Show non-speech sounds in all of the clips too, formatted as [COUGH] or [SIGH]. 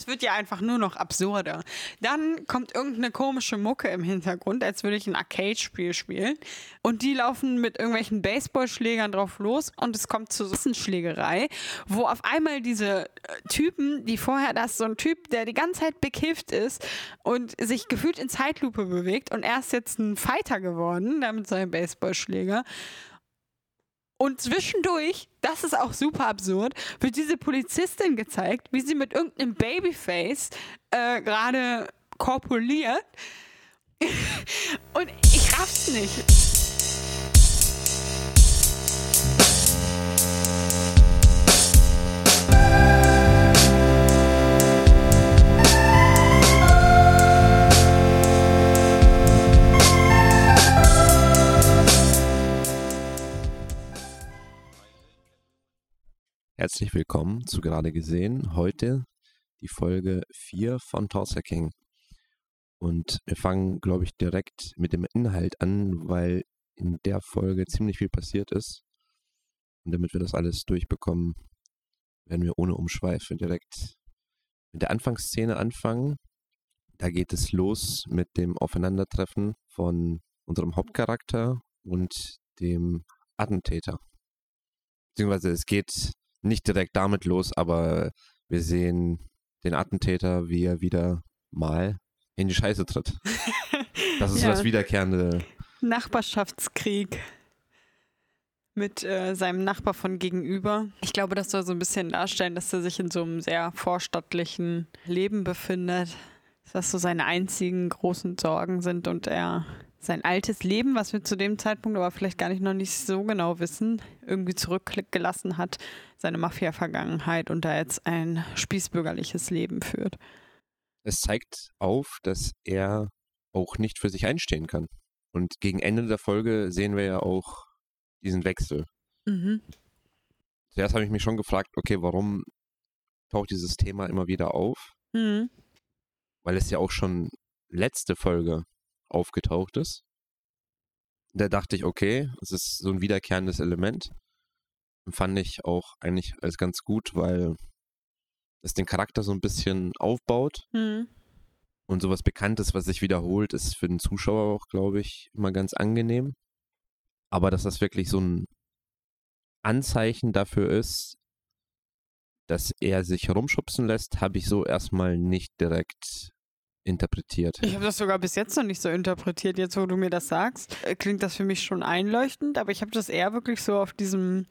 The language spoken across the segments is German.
es wird ja einfach nur noch absurder. Dann kommt irgendeine komische Mucke im Hintergrund, als würde ich ein Arcade-Spiel spielen. Und die laufen mit irgendwelchen Baseballschlägern drauf los und es kommt zur Schlägerei, wo auf einmal diese äh, Typen, die vorher, da ist so ein Typ, der die ganze Zeit bekifft ist und sich gefühlt in Zeitlupe bewegt und er ist jetzt ein Fighter geworden, da mit seinem Baseballschläger. Und zwischendurch, das ist auch super absurd, wird diese Polizistin gezeigt, wie sie mit irgendeinem Babyface äh, gerade korpuliert. [LAUGHS] Und ich raff's nicht. Herzlich willkommen zu gerade gesehen. Heute die Folge 4 von Torsa King. Und wir fangen, glaube ich, direkt mit dem Inhalt an, weil in der Folge ziemlich viel passiert ist. Und damit wir das alles durchbekommen, werden wir ohne Umschweife direkt mit der Anfangsszene anfangen. Da geht es los mit dem Aufeinandertreffen von unserem Hauptcharakter und dem Attentäter. Beziehungsweise es geht nicht direkt damit los, aber wir sehen den Attentäter, wie er wieder mal in die Scheiße tritt. [LAUGHS] Das ist ja. das wiederkehrende Nachbarschaftskrieg mit äh, seinem Nachbar von gegenüber. Ich glaube, das soll so ein bisschen darstellen, dass er sich in so einem sehr vorstattlichen Leben befindet, dass das so seine einzigen großen Sorgen sind und er sein altes Leben, was wir zu dem Zeitpunkt aber vielleicht gar nicht noch nicht so genau wissen, irgendwie zurückgelassen hat, seine Mafia-Vergangenheit und da jetzt ein spießbürgerliches Leben führt. Es zeigt auf, dass er auch nicht für sich einstehen kann. Und gegen Ende der Folge sehen wir ja auch diesen Wechsel. Mhm. Zuerst habe ich mich schon gefragt, okay, warum taucht dieses Thema immer wieder auf? Mhm. Weil es ja auch schon letzte Folge aufgetaucht ist. Da dachte ich, okay, es ist so ein wiederkehrendes Element. Fand ich auch eigentlich als ganz gut, weil es den Charakter so ein bisschen aufbaut. Mhm. Und sowas Bekanntes, was sich wiederholt, ist für den Zuschauer auch, glaube ich, immer ganz angenehm. Aber dass das wirklich so ein Anzeichen dafür ist, dass er sich herumschubsen lässt, habe ich so erstmal nicht direkt interpretiert. Ich habe das sogar bis jetzt noch nicht so interpretiert. Jetzt, wo du mir das sagst, äh, klingt das für mich schon einleuchtend, aber ich habe das eher wirklich so auf diesem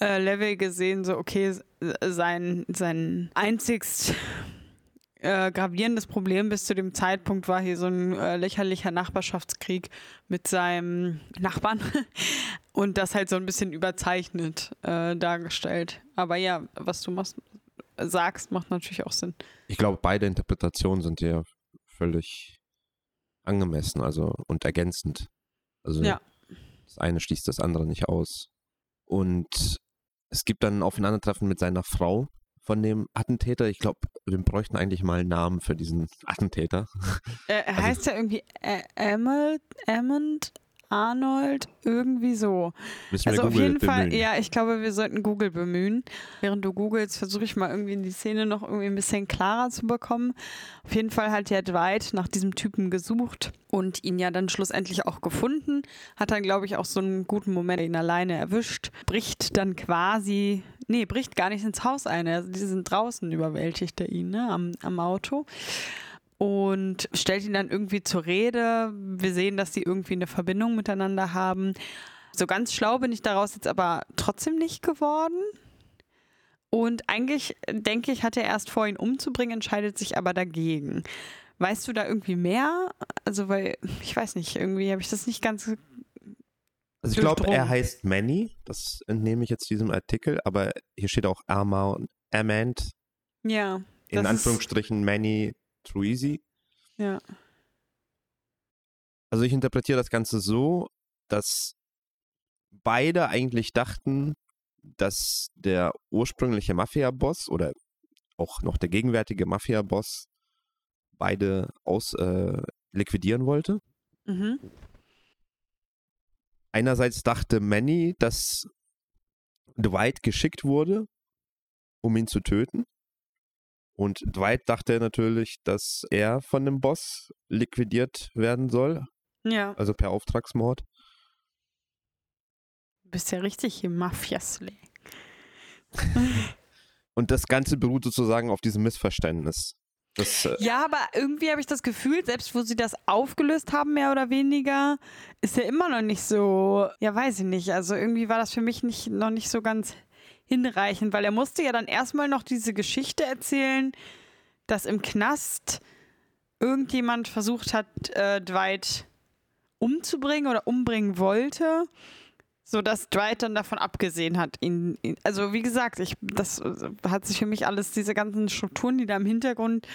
äh, Level gesehen, so okay, sein, sein einzigst äh, gravierendes Problem bis zu dem Zeitpunkt war hier so ein äh, lächerlicher Nachbarschaftskrieg mit seinem Nachbarn [LAUGHS] und das halt so ein bisschen überzeichnet äh, dargestellt. Aber ja, was du machst, sagst, macht natürlich auch Sinn. Ich glaube, beide Interpretationen sind ja völlig angemessen, also und ergänzend. Also ja. das eine schließt das andere nicht aus. Und es gibt dann ein Aufeinandertreffen mit seiner Frau von dem Attentäter. Ich glaube, wir bräuchten eigentlich mal einen Namen für diesen Attentäter. Äh, also, heißt er irgendwie Emmond? Arnold, irgendwie so. Müssen also auf jeden bemühen. Fall, ja, ich glaube, wir sollten Google bemühen. Während du googelst, versuche ich mal irgendwie in die Szene noch irgendwie ein bisschen klarer zu bekommen. Auf jeden Fall hat ja Dwight nach diesem Typen gesucht und ihn ja dann schlussendlich auch gefunden. Hat dann, glaube ich, auch so einen guten Moment ihn alleine erwischt. Bricht dann quasi, nee, bricht gar nicht ins Haus ein. Also die sind draußen, überwältigt er ihn, ne, am, am Auto und stellt ihn dann irgendwie zur Rede. Wir sehen, dass sie irgendwie eine Verbindung miteinander haben. So ganz schlau bin ich daraus jetzt aber trotzdem nicht geworden. Und eigentlich denke ich, hat er erst vor, ihn umzubringen, entscheidet sich aber dagegen. Weißt du da irgendwie mehr? Also, weil, ich weiß nicht, irgendwie habe ich das nicht ganz. Also, ich glaube, er heißt Manny. Das entnehme ich jetzt diesem Artikel, aber hier steht auch Arma und Amand. Ja. In Anführungsstrichen Manny Truisi. Ja. Also ich interpretiere das Ganze so, dass beide eigentlich dachten, dass der ursprüngliche Mafia-Boss oder auch noch der gegenwärtige Mafia-Boss beide aus äh, liquidieren wollte. Mhm. Einerseits dachte Manny, dass Dwight geschickt wurde, um ihn zu töten. Und Dwight dachte natürlich, dass er von dem Boss liquidiert werden soll. Ja. Also per Auftragsmord. Du bist ja richtig hier Mafiaslee. [LAUGHS] Und das Ganze beruht sozusagen auf diesem Missverständnis. Das, äh, ja, aber irgendwie habe ich das Gefühl, selbst wo sie das aufgelöst haben, mehr oder weniger, ist er immer noch nicht so, ja, weiß ich nicht. Also irgendwie war das für mich nicht, noch nicht so ganz hinreichend, weil er musste ja dann erstmal noch diese Geschichte erzählen, dass im Knast irgendjemand versucht hat, äh, Dwight umzubringen oder umbringen wollte, sodass Dwight dann davon abgesehen hat, ihn, ihn, also wie gesagt, ich, das hat sich für mich alles, diese ganzen Strukturen, die da im Hintergrund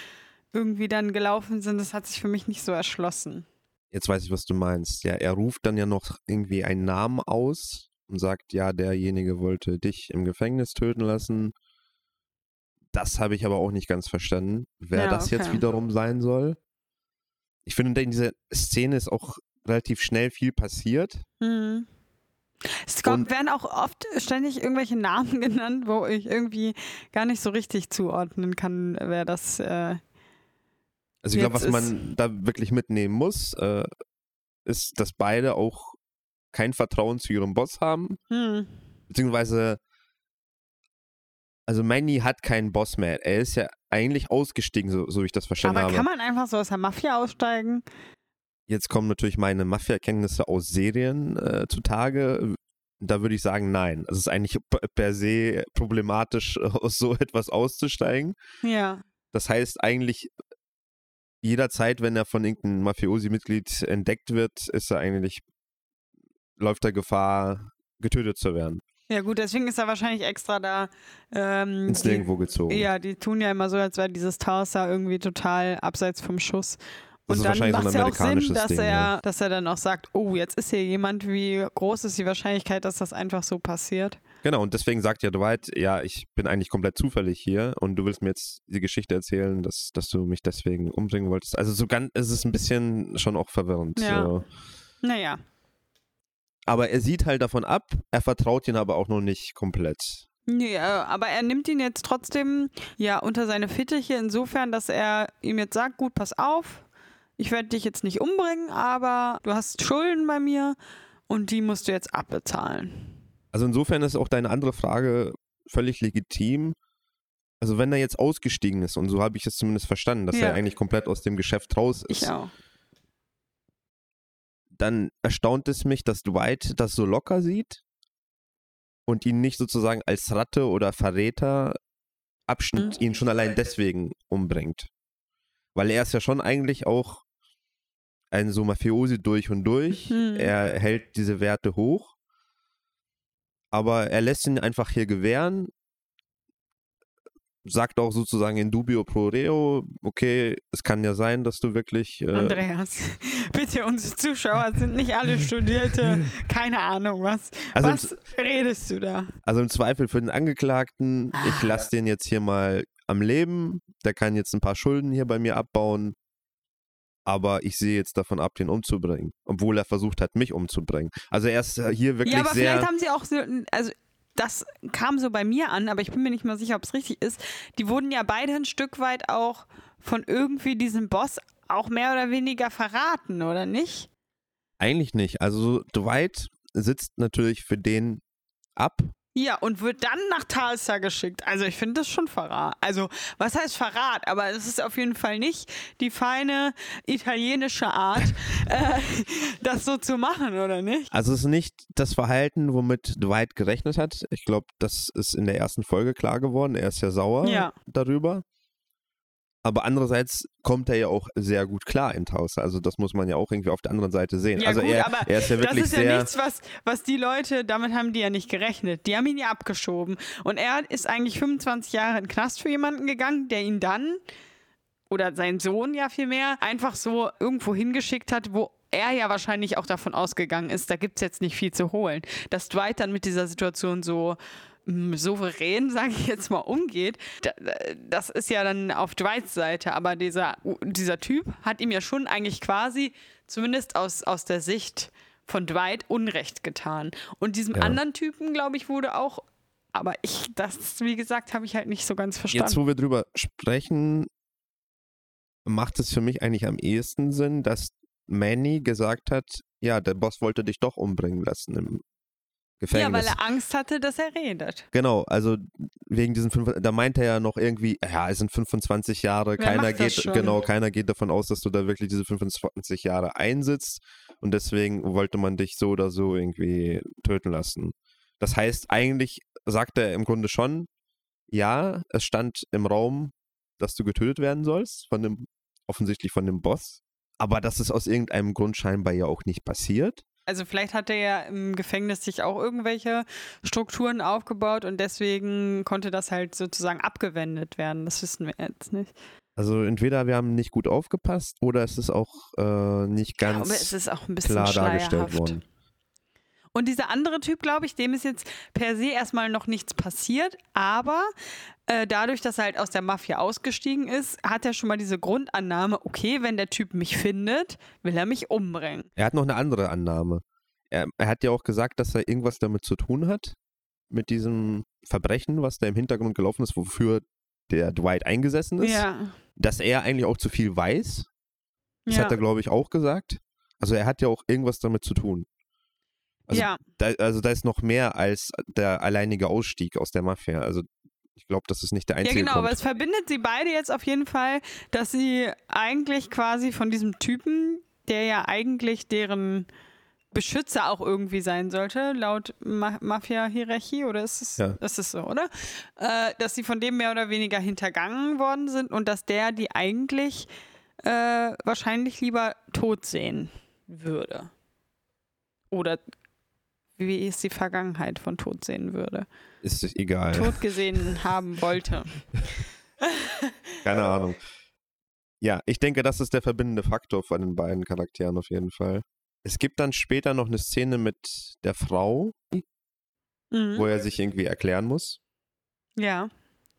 irgendwie dann gelaufen sind, das hat sich für mich nicht so erschlossen. Jetzt weiß ich, was du meinst. Ja, er ruft dann ja noch irgendwie einen Namen aus und sagt, ja, derjenige wollte dich im Gefängnis töten lassen. Das habe ich aber auch nicht ganz verstanden, wer Ja, das okay. jetzt wiederum sein soll. Ich finde, in dieser Szene ist auch relativ schnell viel passiert. Mhm. Es kommt, werden auch oft ständig irgendwelche Namen [LAUGHS] genannt, wo ich irgendwie gar nicht so richtig zuordnen kann, wer das. Äh, Also ich glaube, was man da wirklich mitnehmen muss, äh, ist, dass beide auch kein Vertrauen zu ihrem Boss haben. hm. Beziehungsweise, also Manny hat keinen Boss mehr. Er ist ja eigentlich ausgestiegen, so, so wie ich das verstanden Aber habe. kann man einfach so aus der Mafia aussteigen? Jetzt kommen natürlich meine Mafia-Kenntnisse aus Serien äh, zutage. Da würde ich sagen, nein. Es ist eigentlich per se problematisch, [LAUGHS] aus so etwas auszusteigen. Ja. Das heißt eigentlich, jederzeit, wenn er von irgendeinem Mafiosi-Mitglied entdeckt wird, ist er eigentlich, läuft er Gefahr, getötet zu werden. Ja, gut, deswegen ist er wahrscheinlich extra da. Ähm, Ins Nirgendwo gezogen. ja, die tun ja immer so, als wäre dieses Taos da irgendwie total abseits vom Schuss. Und dann macht es ja auch Sinn, dass Ding, er, ja. dass er dann auch sagt, oh, jetzt ist hier jemand, wie groß ist die Wahrscheinlichkeit, dass das einfach so passiert? Genau, und deswegen sagt ja Dwight, ja, ich bin eigentlich komplett zufällig hier und du willst mir jetzt die Geschichte erzählen, dass, dass du mich deswegen umbringen wolltest. Also so ganz, es ist ein bisschen schon auch verwirrend. Ja. So. Naja. Aber er sieht halt davon ab, er vertraut ihn aber auch noch nicht komplett. Nee, äh, aber er nimmt ihn jetzt trotzdem ja unter seine Fittiche insofern, dass er ihm jetzt sagt, gut, pass auf, ich werde dich jetzt nicht umbringen, aber du hast Schulden bei mir und die musst du jetzt abbezahlen. Also insofern ist auch deine andere Frage völlig legitim. Also wenn er jetzt ausgestiegen ist, und so habe ich es zumindest verstanden, dass Ja. er eigentlich komplett aus dem Geschäft raus ist, Ich auch. Dann erstaunt es mich, dass Dwight das so locker sieht und ihn nicht sozusagen als Ratte oder Verräter abschnitt, Mhm. ihn schon allein deswegen umbringt. Weil er ist ja schon eigentlich auch ein so Mafiosi durch und durch. Mhm. Er hält diese Werte hoch, aber er lässt ihn einfach hier gewähren, sagt auch sozusagen in dubio pro reo, okay, es kann ja sein, dass du wirklich äh, Andreas, [LAUGHS] bitte, unsere Zuschauer sind nicht alle [LAUGHS] Studierte, keine Ahnung, was, Also was redest du da? Also im Zweifel für den Angeklagten, ich lasse den jetzt hier mal am Leben, der kann jetzt ein paar Schulden hier bei mir abbauen, aber ich sehe jetzt davon ab, den umzubringen, obwohl er versucht hat, mich umzubringen. Also er ist äh, hier wirklich Ja, aber sehr... vielleicht haben sie auch so, also das kam so bei mir an, aber ich bin mir nicht mal sicher, ob es richtig ist. Die wurden ja beide ein Stück weit auch von irgendwie diesem Boss auch mehr oder weniger verraten, oder nicht? Eigentlich nicht. Also Dwight sitzt natürlich für den ab. Ja, und wird dann nach Talsa geschickt. Also ich finde das schon Verrat. Also was heißt Verrat? Aber es ist auf jeden Fall nicht die feine italienische Art, [LAUGHS] äh, das so zu machen, oder nicht? Also es ist nicht das Verhalten, womit Dwight gerechnet hat. Ich glaube, das ist in der ersten Folge klar geworden. Er ist ja sauer Ja. darüber. Aber andererseits kommt er ja auch sehr gut klar in Tulsa. Also das muss man ja auch irgendwie auf der anderen Seite sehen. Ja, also gut, er, aber er ist ja wirklich das ist ja nichts, was, was die Leute, damit haben die ja nicht gerechnet. Die haben ihn ja abgeschoben. Und er ist eigentlich 25 Jahre in den Knast für jemanden gegangen, der ihn dann, oder sein Sohn ja vielmehr, einfach so irgendwo hingeschickt hat, wo er ja wahrscheinlich auch davon ausgegangen ist, da gibt es jetzt nicht viel zu holen. Dass Dwight dann mit dieser Situation so souverän, [LAUGHS] sage ich jetzt mal, umgeht, da- das ist ja dann auf Dwights Seite. Aber dieser, dieser Typ hat ihm ja schon eigentlich quasi, zumindest aus, aus der Sicht von Dwight, Unrecht getan. Und diesem Ja. anderen Typen, glaube ich, wurde auch Aber ich, das, wie gesagt, habe ich halt nicht so ganz verstanden. Jetzt, wo wir drüber sprechen, macht es für mich eigentlich am ehesten Sinn, dass Manny gesagt hat, ja, der Boss wollte dich doch umbringen lassen im Gefängnis. Ja, weil er Angst hatte, dass er redet. Genau, also wegen diesen fünf, da meinte er ja noch irgendwie, ja, es sind 25 Jahre, Wer keiner geht, genau, keiner geht davon aus, dass du da wirklich diese 25 Jahre einsitzt und deswegen wollte man dich so oder so irgendwie töten lassen. Das heißt, eigentlich sagt er im Grunde schon, ja, es stand im Raum, dass du getötet werden sollst, von dem, offensichtlich von dem Boss, aber das ist aus irgendeinem Grund scheinbar ja auch nicht passiert. Also vielleicht hat er ja im Gefängnis sich auch irgendwelche Strukturen aufgebaut und deswegen konnte das halt sozusagen abgewendet werden. Das wissen wir jetzt nicht. Also entweder wir haben nicht gut aufgepasst oder es ist auch äh, nicht Ich ganz glaube, es ist auch ein bisschen klar dargestellt schleierhaft. worden. Und dieser andere Typ, glaube ich, dem ist jetzt per se erstmal noch nichts passiert, aber äh, dadurch, dass er halt aus der Mafia ausgestiegen ist, hat er schon mal diese Grundannahme, okay, wenn der Typ mich findet, will er mich umbringen. Er hat noch eine andere Annahme. Er, er hat ja auch gesagt, dass er irgendwas damit zu tun hat, mit diesem Verbrechen, was da im Hintergrund gelaufen ist, wofür der Dwight eingesessen ist. Ja. Dass er eigentlich auch zu viel weiß. Das ja. hat er, glaube ich, auch gesagt. Also er hat ja auch irgendwas damit zu tun. Also, ja. da, also da ist noch mehr als der alleinige Ausstieg aus der Mafia. Also ich glaube, das ist nicht der Ja, einzige genau, Grund. aber es verbindet sie beide jetzt auf jeden Fall, dass sie eigentlich quasi von diesem Typen, der ja eigentlich deren Beschützer auch irgendwie sein sollte, laut Ma Mafia-Hierarchie, oder ist es, Ja. ist es so, oder? Äh, dass sie von dem mehr oder weniger hintergangen worden sind und dass der die eigentlich äh, wahrscheinlich lieber tot sehen würde. Oder wie es die Vergangenheit von tot sehen würde. ist es egal. Tot gesehen haben wollte. [LAUGHS] Keine Ahnung. Ja, ich denke, das ist der verbindende Faktor von den beiden Charakteren auf jeden Fall. Es gibt dann später noch eine Szene mit der Frau, Mhm. wo er sich irgendwie erklären muss. Ja,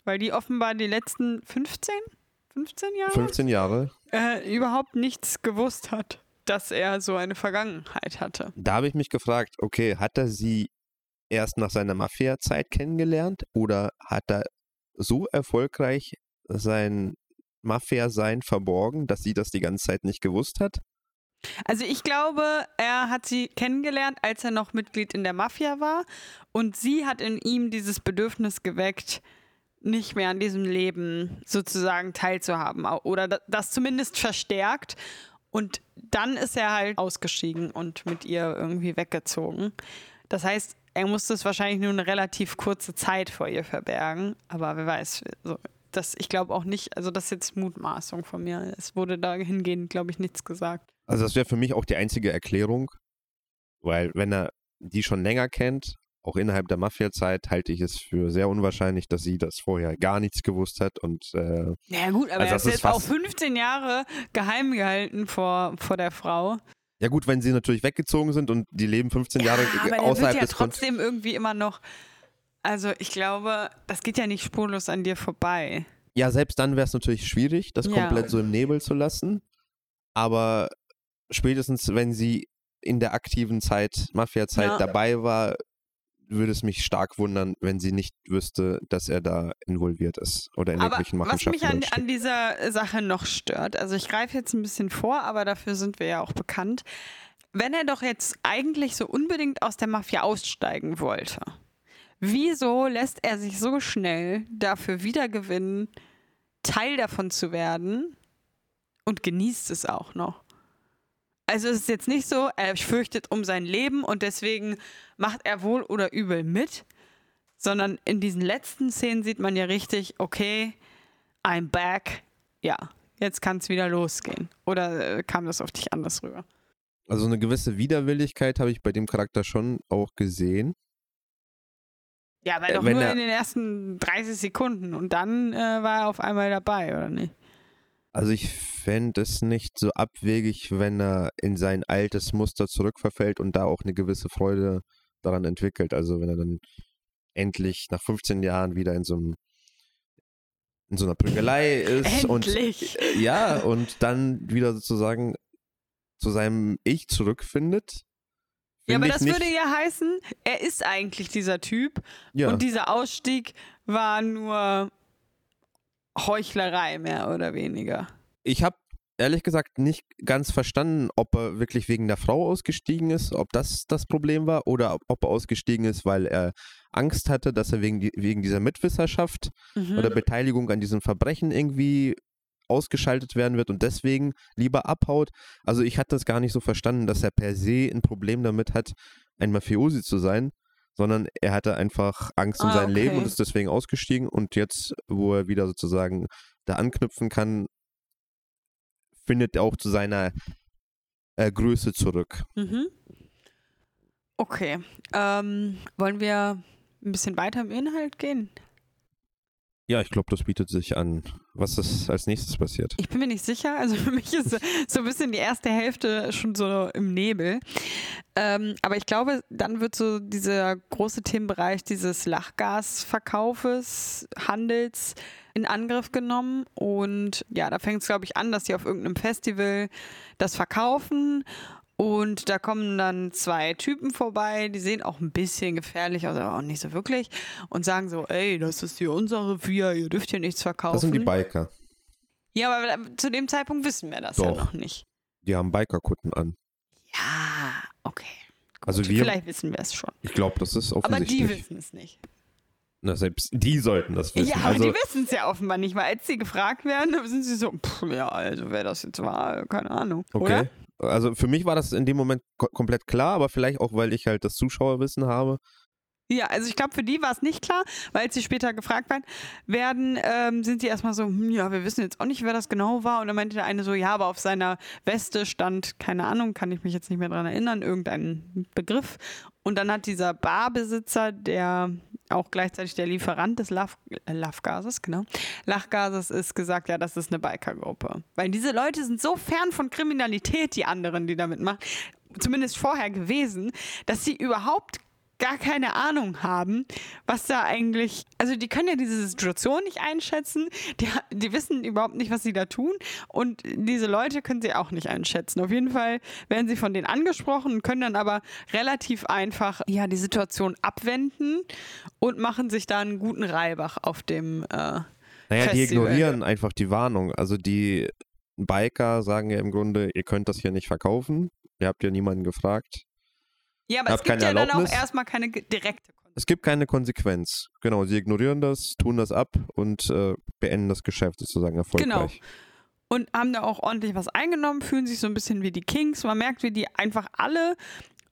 weil die offenbar die letzten 15, 15 Jahre 15 Jahre. äh, überhaupt nichts gewusst hat, dass er so eine Vergangenheit hatte. Da habe ich mich gefragt, okay, hat er sie erst nach seiner Mafia-Zeit kennengelernt oder hat er so erfolgreich sein Mafia-Sein verborgen, dass sie das die ganze Zeit nicht gewusst hat? Also ich glaube, er hat sie kennengelernt, als er noch Mitglied in der Mafia war und sie hat in ihm dieses Bedürfnis geweckt, nicht mehr an diesem Leben sozusagen teilzuhaben oder da- das zumindest verstärkt und dann ist er halt ausgestiegen und mit ihr irgendwie weggezogen. Das heißt, er musste es wahrscheinlich nur eine relativ kurze Zeit vor ihr verbergen, aber wer weiß, so, das, ich glaube auch nicht, also das ist jetzt Mutmaßung von mir. Es wurde dahingehend, glaube ich, nichts gesagt. Also das wäre für mich auch die einzige Erklärung, weil wenn er die schon länger kennt, auch innerhalb der Mafia-Zeit, halte ich es für sehr unwahrscheinlich, dass sie das vorher gar nichts gewusst hat und äh, Ja gut, aber Also er das ist jetzt auch fast- 15 Jahre geheim gehalten vor, vor der Frau. ja gut, wenn sie natürlich weggezogen sind und die leben 15 Jahre ja, aber außerhalb wird ja trotzdem irgendwie immer noch. Also ich glaube, das geht ja nicht spurlos an dir vorbei. Ja, selbst dann wäre es natürlich schwierig, das Ja. komplett so im Nebel zu lassen. Aber spätestens, wenn sie in der aktiven Zeit, Mafia-Zeit Ja. dabei war, würde es mich stark wundern, wenn sie nicht wüsste, dass er da involviert ist oder in Aber irgendwelchen was Machenschaften. mich an, an dieser Sache noch stört, also ich greife jetzt ein bisschen vor, aber dafür sind wir ja auch bekannt. Wenn er doch jetzt eigentlich so unbedingt aus der Mafia aussteigen wollte, wieso lässt er sich so schnell dafür wiedergewinnen, Teil davon zu werden und genießt es auch noch? Also es ist jetzt nicht so, er fürchtet um sein Leben und deswegen macht er wohl oder übel mit, sondern in diesen letzten Szenen sieht man ja richtig, okay, I'm back. Ja, jetzt kann es wieder losgehen. Oder äh, kam das auf dich anders rüber? Also eine gewisse Widerwilligkeit habe ich bei dem Charakter schon auch gesehen. Ja, aber Äh, doch nur in den ersten 30 Sekunden und dann äh, war er auf einmal dabei, oder nicht? Also ich fände es nicht so abwegig, wenn er in sein altes Muster zurückverfällt und da auch eine gewisse Freude daran entwickelt. Also wenn er dann endlich nach 15 Jahren wieder in so einem in so einer Prügelei ist Endlich! und ja und dann wieder sozusagen zu seinem Ich zurückfindet, Ja, aber das würde ja heißen, er ist eigentlich dieser Typ ja. und dieser Ausstieg war nur Heuchlerei mehr oder weniger. Ich habe ehrlich gesagt nicht ganz verstanden, ob er wirklich wegen der Frau ausgestiegen ist, ob das das Problem war oder ob er ausgestiegen ist, weil er Angst hatte, dass er wegen, die, wegen dieser Mitwisserschaft mhm. oder Beteiligung an diesem Verbrechen irgendwie ausgeschaltet werden wird und deswegen lieber abhaut. Also ich hatte das gar nicht so verstanden, dass er per se ein Problem damit hat, ein Mafiosi zu sein, sondern er hatte einfach Angst um ah, sein okay. Leben und ist deswegen ausgestiegen und jetzt, wo er wieder sozusagen da anknüpfen kann, findet er auch zu seiner äh, Größe zurück. Mhm. Okay. Ähm, wollen wir ein bisschen weiter im Inhalt gehen? Ja, ich glaube, das bietet sich an. Was ist als nächstes passiert? Ich bin mir nicht sicher. Also [LAUGHS] für mich ist so ein bisschen die erste Hälfte schon so im Nebel. Ähm, aber ich glaube, dann wird so dieser große Themenbereich dieses Lachgasverkaufes, Handels in Angriff genommen. Und ja, da fängt es, glaube ich, an, dass sie auf irgendeinem Festival das verkaufen und da kommen dann zwei Typen vorbei, die sehen auch ein bisschen gefährlich aus, aber auch nicht so wirklich. Und sagen so, ey, das ist hier unsere Revier, ihr dürft hier nichts verkaufen. Das sind die Biker. Ja, aber zu dem Zeitpunkt wissen wir das Doch. ja noch nicht. Die haben Bikerkutten an. Ja, okay. Gut. Also wir, Vielleicht wissen wir es schon. Ich glaube, das ist offensichtlich. Aber die wissen es nicht. Na, selbst die sollten das wissen. Ja, aber also, die wissen es ja offenbar nicht, weil als sie gefragt werden, sind sie so, pff, ja, also wer das jetzt war, keine Ahnung. Okay. Oder? Also für mich war das in dem Moment komplett klar, aber vielleicht auch, weil ich halt das Zuschauerwissen habe. Ja, also ich glaube, für die war es nicht klar, weil sie später gefragt werden, ähm, sind sie erstmal so, hm, ja, wir wissen jetzt auch nicht, wer das genau war. Und dann meinte der eine so, ja, aber auf seiner Weste stand, keine Ahnung, kann ich mich jetzt nicht mehr dran erinnern, irgendein Begriff. Und dann hat dieser Barbesitzer, der auch gleichzeitig der Lieferant des äh, Lachgases, genau, Lachgases ist gesagt, ja, das ist eine Bikergruppe. Weil diese Leute sind so fern von Kriminalität, die anderen, die damit machen, zumindest vorher gewesen, dass sie überhaupt gar keine Ahnung haben, was da eigentlich, also die können ja diese Situation nicht einschätzen, die, die wissen überhaupt nicht, was sie da tun und diese Leute können sie auch nicht einschätzen. Auf jeden Fall werden sie von denen angesprochen und können dann aber relativ einfach ja die Situation abwenden und machen sich da einen guten Reibach auf dem äh, naja, Festival. die ignorieren einfach die Warnung. Also die Biker sagen ja im Grunde, ihr könnt das hier nicht verkaufen. Ihr habt ja niemanden gefragt. Ja, aber es gibt ja Erlaubnis. dann auch erstmal keine direkte Konsequenz. Es gibt keine Konsequenz. Genau, sie ignorieren das, tun das ab und äh, beenden das Geschäft sozusagen erfolgreich. Genau. Und haben da auch ordentlich was eingenommen, fühlen sich so ein bisschen wie die Kings. Man merkt, wie die einfach alle,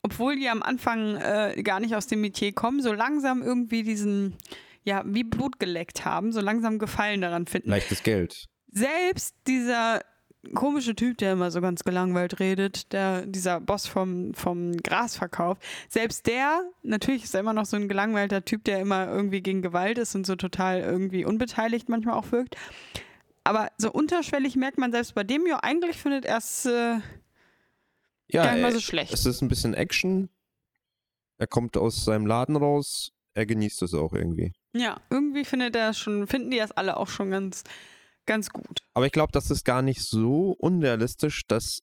obwohl die am Anfang äh, gar nicht aus dem Metier kommen, so langsam irgendwie diesen, ja, wie Blut geleckt haben, so langsam Gefallen daran finden. Leichtes Geld. Selbst dieser komische Typ, der immer so ganz gelangweilt redet, der, dieser Boss vom, vom Grasverkauf, selbst der, natürlich ist er immer noch so ein gelangweilter Typ, der immer irgendwie gegen Gewalt ist und so total irgendwie unbeteiligt manchmal auch wirkt. Aber so unterschwellig merkt man selbst bei dem, ja, eigentlich findet er es äh, ja, gar nicht mal so schlecht. Es ist ein bisschen Action. Er kommt aus seinem Laden raus. Er genießt es auch irgendwie. Ja, irgendwie findet er schon, finden die das alle auch schon ganz ganz gut. Aber ich glaube, das ist gar nicht so unrealistisch, dass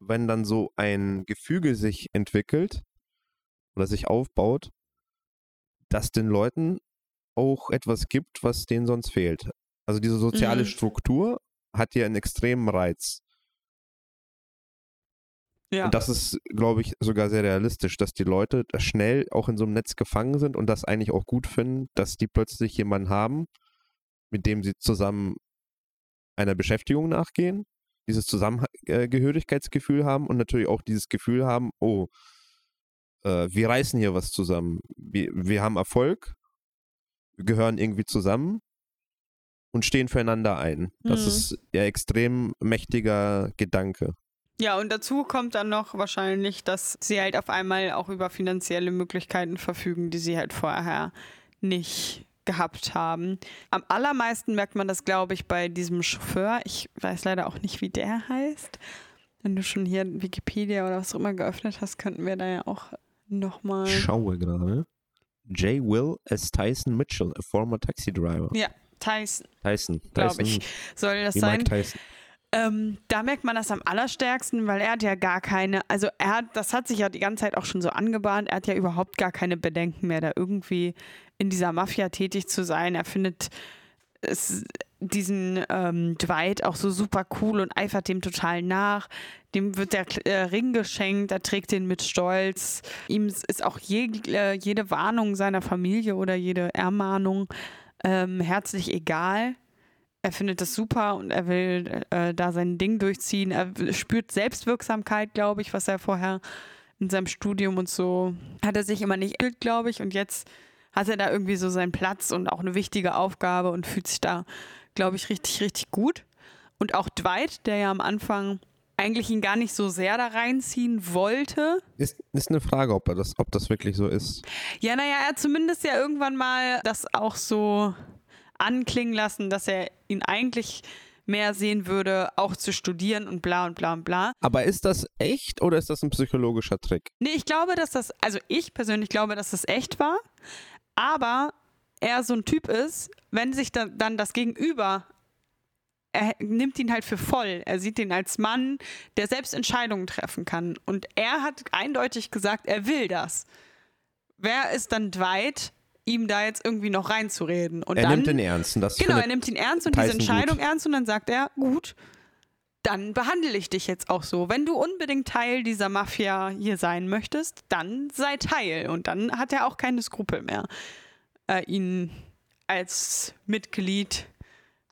wenn dann so ein Gefüge sich entwickelt oder sich aufbaut, dass den Leuten auch etwas gibt, was denen sonst fehlt. Also diese soziale mhm. Struktur hat ja einen extremen Reiz. Ja. Und das ist, glaube ich, sogar sehr realistisch, dass die Leute schnell auch in so einem Netz gefangen sind und das eigentlich auch gut finden, dass die plötzlich jemanden haben, mit dem sie zusammen einer Beschäftigung nachgehen, dieses Zusammengehörigkeitsgefühl haben und natürlich auch dieses Gefühl haben, oh, äh, wir reißen hier was zusammen. Wir, wir haben Erfolg, wir gehören irgendwie zusammen und stehen füreinander ein. Das mhm. ist ja extrem mächtiger Gedanke. Ja, und dazu kommt dann noch wahrscheinlich, dass sie halt auf einmal auch über finanzielle Möglichkeiten verfügen, die sie halt vorher nicht gehabt haben. Am allermeisten merkt man das, glaube ich, bei diesem Chauffeur. Ich weiß leider auch nicht, wie der heißt. Wenn du schon hier Wikipedia oder was auch immer geöffnet hast, könnten wir da ja auch nochmal. Schaue gerade. J. Will S. Tyson Mitchell, a former taxi driver. Ja, Tyson. Tyson. Glaube ich. Soll das sein? Mike Tyson. Ähm, da merkt man das am allerstärksten, weil er hat ja gar keine, also er hat, das hat sich ja die ganze Zeit auch schon so angebahnt, er hat ja überhaupt gar keine Bedenken mehr, da irgendwie in dieser Mafia tätig zu sein. Er findet es, diesen ähm, Dwight auch so super cool und eifert dem total nach. Dem wird der äh, Ring geschenkt, er trägt den mit Stolz. Ihm ist auch je, äh, jede Warnung seiner Familie oder jede Ermahnung ähm, herzlich egal. Er findet das super und er will äh, da sein Ding durchziehen. Er spürt Selbstwirksamkeit, glaube ich, was er vorher in seinem Studium und so hat er sich immer nicht, glaube ich. Und jetzt hat er da irgendwie so seinen Platz und auch eine wichtige Aufgabe und fühlt sich da, glaube ich, richtig, richtig gut. Und auch Dwight, der ja am Anfang eigentlich ihn gar nicht so sehr da reinziehen wollte. Ist, ist eine Frage, ob, er das, ob das wirklich so ist. Ja, naja, er hat zumindest ja irgendwann mal das auch so anklingen lassen, dass er ihn eigentlich mehr sehen würde, auch zu studieren und bla und bla und bla. Aber ist das echt oder ist das ein psychologischer Trick? Nee, ich glaube, dass das, also ich persönlich glaube, dass das echt war, aber er so ein Typ ist, wenn sich da, dann das Gegenüber er nimmt ihn halt für voll. Er sieht ihn als Mann, der selbst Entscheidungen treffen kann. Und er hat eindeutig gesagt, er will das. Wer ist dann Dwight, ihm da jetzt irgendwie noch reinzureden? Und er dann, nimmt ihn ernst. Und das genau, er nimmt ihn ernst und Tyson diese Entscheidung gut. ernst und dann sagt er, gut, dann behandle ich dich jetzt auch so. Wenn du unbedingt Teil dieser Mafia hier sein möchtest, dann sei Teil. Und dann hat er auch keine Skrupel mehr, äh, ihn als Mitglied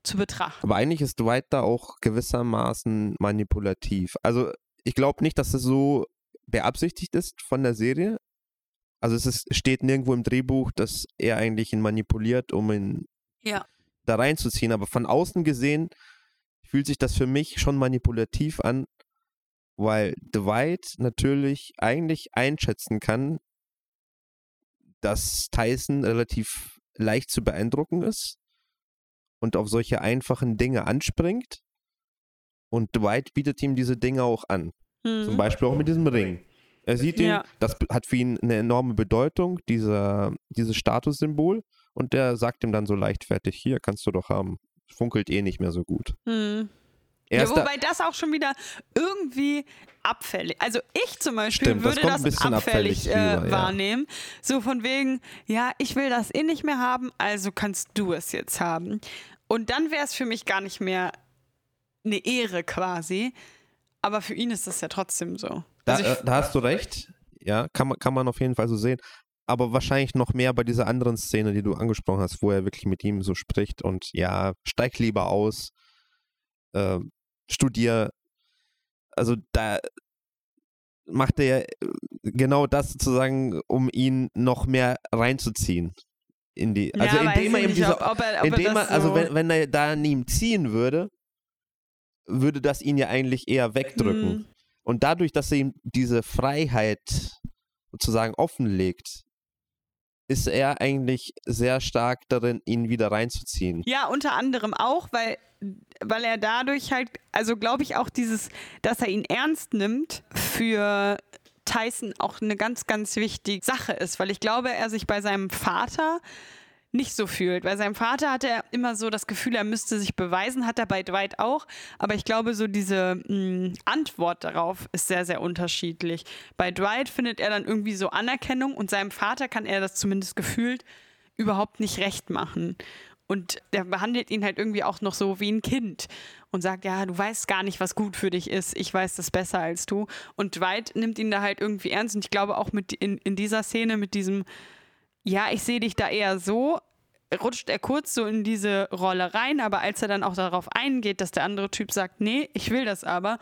zu betrachten. Aber eigentlich ist Dwight da auch gewissermaßen manipulativ. Also ich glaube nicht, dass es so beabsichtigt ist von der Serie. Also es ist, steht nirgendwo im Drehbuch, dass er eigentlich ihn manipuliert, um ihn Ja. da reinzuziehen. Aber von außen gesehen fühlt sich das für mich schon manipulativ an, weil Dwight natürlich eigentlich einschätzen kann, dass Tyson relativ leicht zu beeindrucken ist und auf solche einfachen Dinge anspringt. Und Dwight bietet ihm diese Dinge auch an. Zum Mhm. Beispiel auch mit diesem Ring. Er sieht ihn, Ja. das hat für ihn eine enorme Bedeutung, dieser, dieses Statussymbol. Und der sagt ihm dann so leichtfertig, hier kannst du doch haben. Funkelt eh nicht mehr so gut. Hm. Ja, wobei das auch schon wieder irgendwie abfällig. Also ich zum Beispiel Stimmt, das würde das, bisschen abfällig, abfällig äh, rüber, ja. wahrnehmen. So von wegen, ja, ich will das eh nicht mehr haben, also kannst du es jetzt haben. Und dann wäre es für mich gar nicht mehr eine Ehre quasi. Aber für ihn ist das ja trotzdem so. da, Also ich- äh, da hast du recht. Ja, kann man, kann man auf jeden Fall so sehen. Aber wahrscheinlich noch mehr bei dieser anderen Szene, die du angesprochen hast, wo er wirklich mit ihm so spricht und ja, steig lieber aus, äh, studier. Also da macht er äh, genau das sozusagen, um ihn noch mehr reinzuziehen. In die, also ja, indem er ihm diese, ob, ob er, ob indem er also so, wenn, wenn er da an ihm ziehen würde, würde das ihn ja eigentlich eher wegdrücken. Hm. Und dadurch, dass er ihm diese Freiheit sozusagen offenlegt, ist er eigentlich sehr stark darin, ihn wieder reinzuziehen. Ja, unter anderem auch, weil, weil er dadurch halt, also glaube ich auch dieses, dass er ihn ernst nimmt, für Tyson auch eine ganz, ganz wichtige Sache ist, weil ich glaube, er sich bei seinem Vater nicht so fühlt. Bei seinem Vater hatte er immer so das Gefühl, er müsste sich beweisen, hat er bei Dwight auch. Aber ich glaube, so diese mh, Antwort darauf ist sehr, sehr unterschiedlich. Bei Dwight findet er dann irgendwie so Anerkennung und seinem Vater kann er das zumindest gefühlt überhaupt nicht recht machen. Und der behandelt ihn halt irgendwie auch noch so wie ein Kind und sagt, ja, du weißt gar nicht, was gut für dich ist. Ich weiß das besser als du. Und Dwight nimmt ihn da halt irgendwie ernst. Und ich glaube auch mit in, in dieser Szene mit diesem, ja, ich sehe dich da eher so, rutscht er kurz so in diese Rolle rein. Aber als er dann auch darauf eingeht, dass der andere Typ sagt, nee, ich will das aber,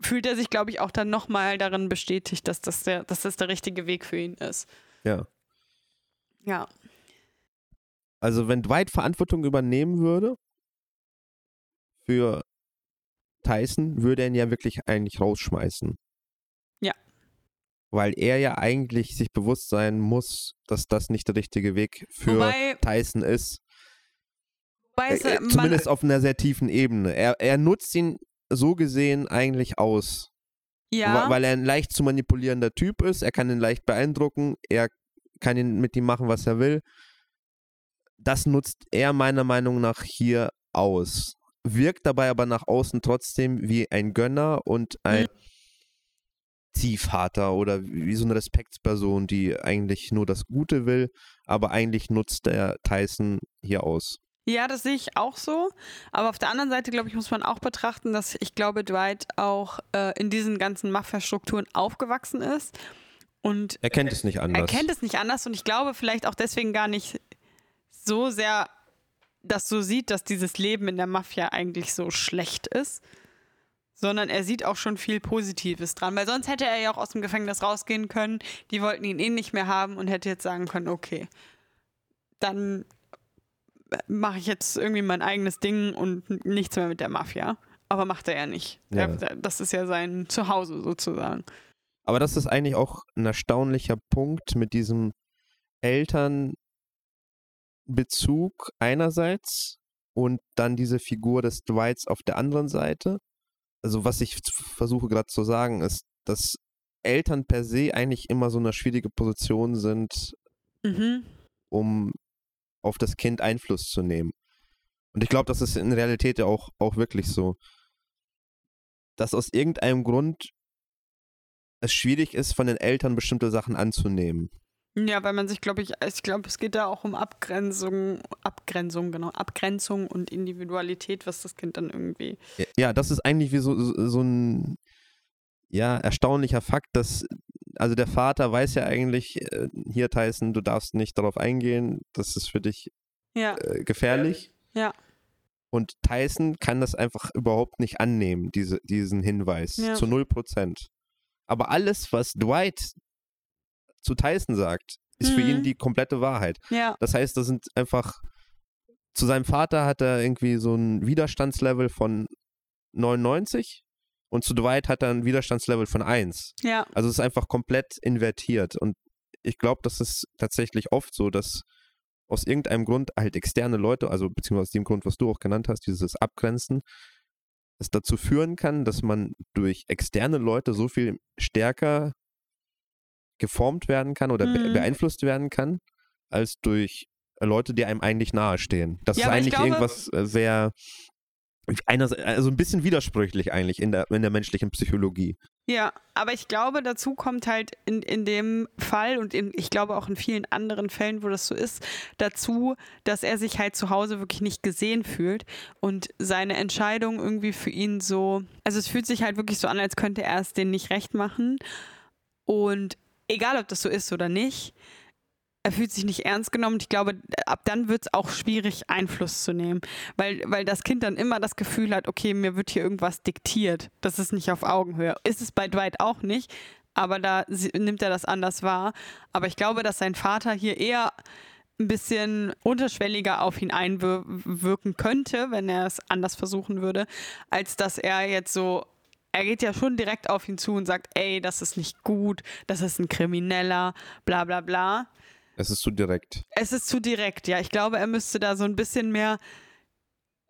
fühlt er sich, glaube ich, auch dann nochmal darin bestätigt, dass das, der, dass das der richtige Weg für ihn ist. Ja. Ja. Also wenn Dwight Verantwortung übernehmen würde für Tyson, würde er ihn ja wirklich eigentlich rausschmeißen. Weil er ja eigentlich sich bewusst sein muss, dass das nicht der richtige Weg für Wobei, Tyson ist. wobei es, Äh, äh, man, zumindest auf einer sehr tiefen Ebene. Er, er nutzt ihn so gesehen eigentlich aus. ja. Weil er ein leicht zu manipulierender Typ ist. Er kann ihn leicht beeindrucken. Er kann ihn mit ihm machen, was er will. Das nutzt er meiner Meinung nach hier aus. wirkt dabei aber nach außen trotzdem wie ein Gönner und ein mhm. Ziehvater oder wie so eine Respektsperson, die eigentlich nur das Gute will, aber eigentlich nutzt der Tyson hier aus. Ja, das sehe ich auch so. Aber auf der anderen Seite, glaube ich, muss man auch betrachten, dass ich glaube, Dwight auch äh, in diesen ganzen Mafia-Strukturen aufgewachsen ist. Und er kennt es nicht anders. Er kennt es nicht anders und ich glaube vielleicht auch deswegen gar nicht so sehr das so sieht, dass dieses Leben in der Mafia eigentlich so schlecht ist, sondern er sieht auch schon viel Positives dran, weil sonst hätte er ja auch aus dem Gefängnis rausgehen können. Die wollten ihn eh nicht mehr haben und hätte jetzt sagen können, okay, dann mache ich jetzt irgendwie mein eigenes Ding und nichts mehr mit der Mafia. Aber macht er ja nicht. Ja. Das ist ja sein Zuhause sozusagen. Aber das ist eigentlich auch ein erstaunlicher Punkt mit diesem Eltern Bezug einerseits und dann diese Figur des Dwights auf der anderen Seite. Also was ich versuche gerade zu sagen, ist, dass Eltern per se eigentlich immer so eine schwierige Position sind, mhm. um auf das Kind Einfluss zu nehmen. Und ich glaube, das ist in Realität ja auch, auch wirklich so, dass aus irgendeinem Grund es schwierig ist, von den Eltern bestimmte Sachen anzunehmen. Ja, weil man sich, glaube ich, ich glaube, es geht da auch um Abgrenzung, Abgrenzung, genau, Abgrenzung und Individualität, was das Kind dann irgendwie. Ja, das ist eigentlich wie so, so ein ja, erstaunlicher Fakt, dass, also der Vater weiß ja eigentlich, äh, hier Tyson, du darfst nicht darauf eingehen, das ist für dich ja. äh, gefährlich. Ja. Und Tyson kann das einfach überhaupt nicht annehmen, diese, diesen Hinweis, ja. zu null Prozent. Aber alles, was Dwight zu Tyson sagt, ist mhm. für ihn mhm. die komplette Wahrheit. Ja. Das heißt, das sind einfach, zu seinem Vater hat er irgendwie so ein Widerstandslevel von 99 und zu Dwight hat er ein Widerstandslevel von 1. Ja. Also es ist einfach komplett invertiert und ich glaube, das ist tatsächlich oft so, dass aus irgendeinem Grund halt externe Leute, also beziehungsweise aus dem Grund, was du auch genannt hast, dieses Abgrenzen, es dazu führen kann, dass man durch externe Leute so viel stärker geformt werden kann oder mhm. beeinflusst werden kann, als durch Leute, die einem eigentlich nahestehen. Das ja, ist eigentlich glaube, irgendwas äh, sehr, einer, also ein bisschen widersprüchlich eigentlich in der, in der menschlichen Psychologie. Ja, aber ich glaube, dazu kommt halt in, in dem Fall und in, ich glaube auch in vielen anderen Fällen, wo das so ist, dazu, dass er sich halt zu Hause wirklich nicht gesehen fühlt und seine Entscheidung irgendwie für ihn so, also es fühlt sich halt wirklich so an, als könnte er es denen nicht recht machen. Und egal ob das so ist oder nicht, er fühlt sich nicht ernst genommen. Ich glaube, ab dann wird es auch schwierig, Einfluss zu nehmen. Weil, weil das Kind dann immer das Gefühl hat, okay, mir wird hier irgendwas diktiert. Das ist nicht auf Augenhöhe. Ist es bei Dwight auch nicht, aber da nimmt er das anders wahr. Aber ich glaube, dass sein Vater hier eher ein bisschen unterschwelliger auf ihn einwirken könnte, wenn er es anders versuchen würde, als dass er jetzt so er geht ja schon direkt auf ihn zu und sagt, ey, das ist nicht gut, das ist ein Krimineller, bla bla bla. Es ist zu direkt. Es ist zu direkt, ja. Ich glaube, er müsste da so ein bisschen mehr.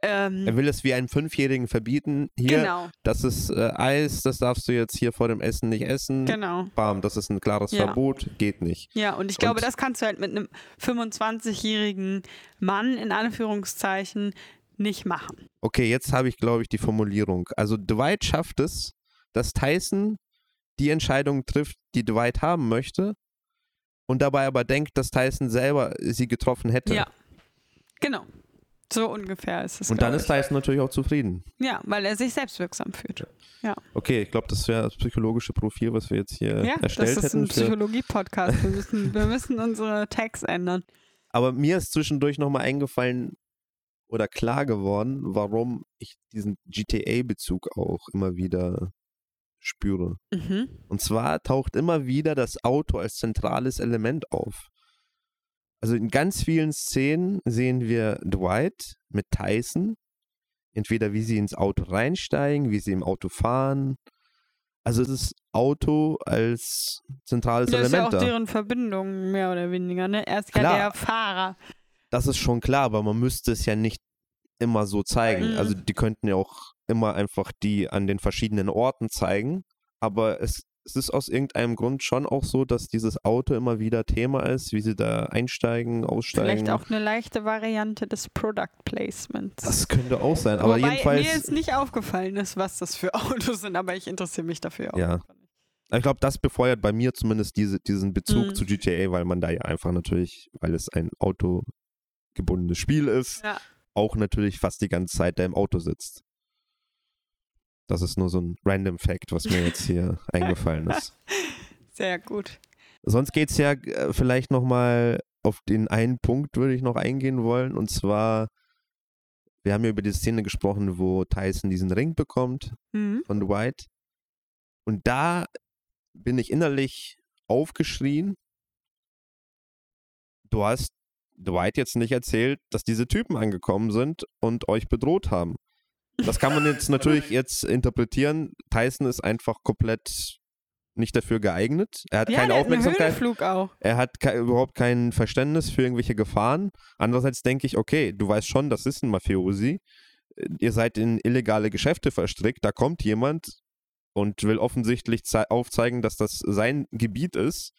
Ähm, er will es wie einen Fünfjährigen verbieten. Hier, genau. das ist äh, Eis, das darfst du jetzt hier vor dem Essen nicht essen. Genau. Bam, das ist ein klares ja. Verbot, geht nicht. Ja, und ich glaube, und, das kannst du halt mit einem 25-jährigen Mann in Anführungszeichen nicht machen. Okay, jetzt habe ich, glaube ich, die Formulierung. Also Dwight schafft es, dass Tyson die Entscheidung trifft, die Dwight haben möchte und dabei aber denkt, dass Tyson selber sie getroffen hätte. Ja, genau. So ungefähr ist es. Und dann ist Tyson natürlich auch zufrieden. Ja, weil er sich selbstwirksam fühlt. Ja. Okay, ich glaube, das wäre das psychologische Profil, was wir jetzt hier ja, erstellt hätten. Ja, das ist ein Psychologie-Podcast. Wir müssen, wir müssen [LAUGHS] unsere Tags ändern. Aber mir ist zwischendurch nochmal eingefallen, oder klar geworden, warum ich diesen GTA-Bezug auch immer wieder spüre. Mhm. Und zwar taucht immer wieder das Auto als zentrales Element auf. Also in ganz vielen Szenen sehen wir Dwight mit Tyson, entweder wie sie ins Auto reinsteigen, wie sie im Auto fahren. Also das Auto als zentrales das Element. Das ist ja auch deren Verbindung, mehr oder weniger. Ne? Er ist ja der Fahrer. Das ist schon klar, aber man müsste es ja nicht immer so zeigen. Mhm. Also die könnten ja auch immer einfach die an den verschiedenen Orten zeigen, aber es es ist aus irgendeinem Grund schon auch so, dass dieses Auto immer wieder Thema ist, wie sie da einsteigen, aussteigen. Vielleicht auch eine leichte Variante des Product Placements. Das könnte auch sein, aber Wobei jedenfalls. mir jetzt nicht aufgefallen ist, was das für [LAUGHS] Autos sind, aber ich interessiere mich dafür auch. Ja. Ich glaube, das befeuert bei mir zumindest diese, diesen Bezug Mhm. zu GTA, weil man da ja einfach natürlich, weil es ein autogebundenes Spiel ist, Ja. auch natürlich fast die ganze Zeit da im Auto sitzt. Das ist nur so ein random Fact, was mir jetzt hier [LAUGHS] eingefallen ist. Sehr gut. Sonst geht es ja äh, vielleicht nochmal auf den einen Punkt, würde ich noch eingehen wollen. Und zwar, wir haben ja über die Szene gesprochen, wo Tyson diesen Ring bekommt Mhm. von Dwight. Und da bin ich innerlich aufgeschrien. Du hast Dwight jetzt nicht erzählt, dass diese Typen angekommen sind und euch bedroht haben. Das kann man [LAUGHS] jetzt natürlich jetzt interpretieren. Tyson ist einfach komplett nicht dafür geeignet. Er hat Ja, keine Aufmerksamkeit. Er hat ke überhaupt kein Verständnis für irgendwelche Gefahren. Andererseits denke ich, okay, du weißt schon, das ist ein Mafiosi. Ihr seid in illegale Geschäfte verstrickt. Da kommt jemand und will offensichtlich zei- aufzeigen, dass das sein Gebiet ist.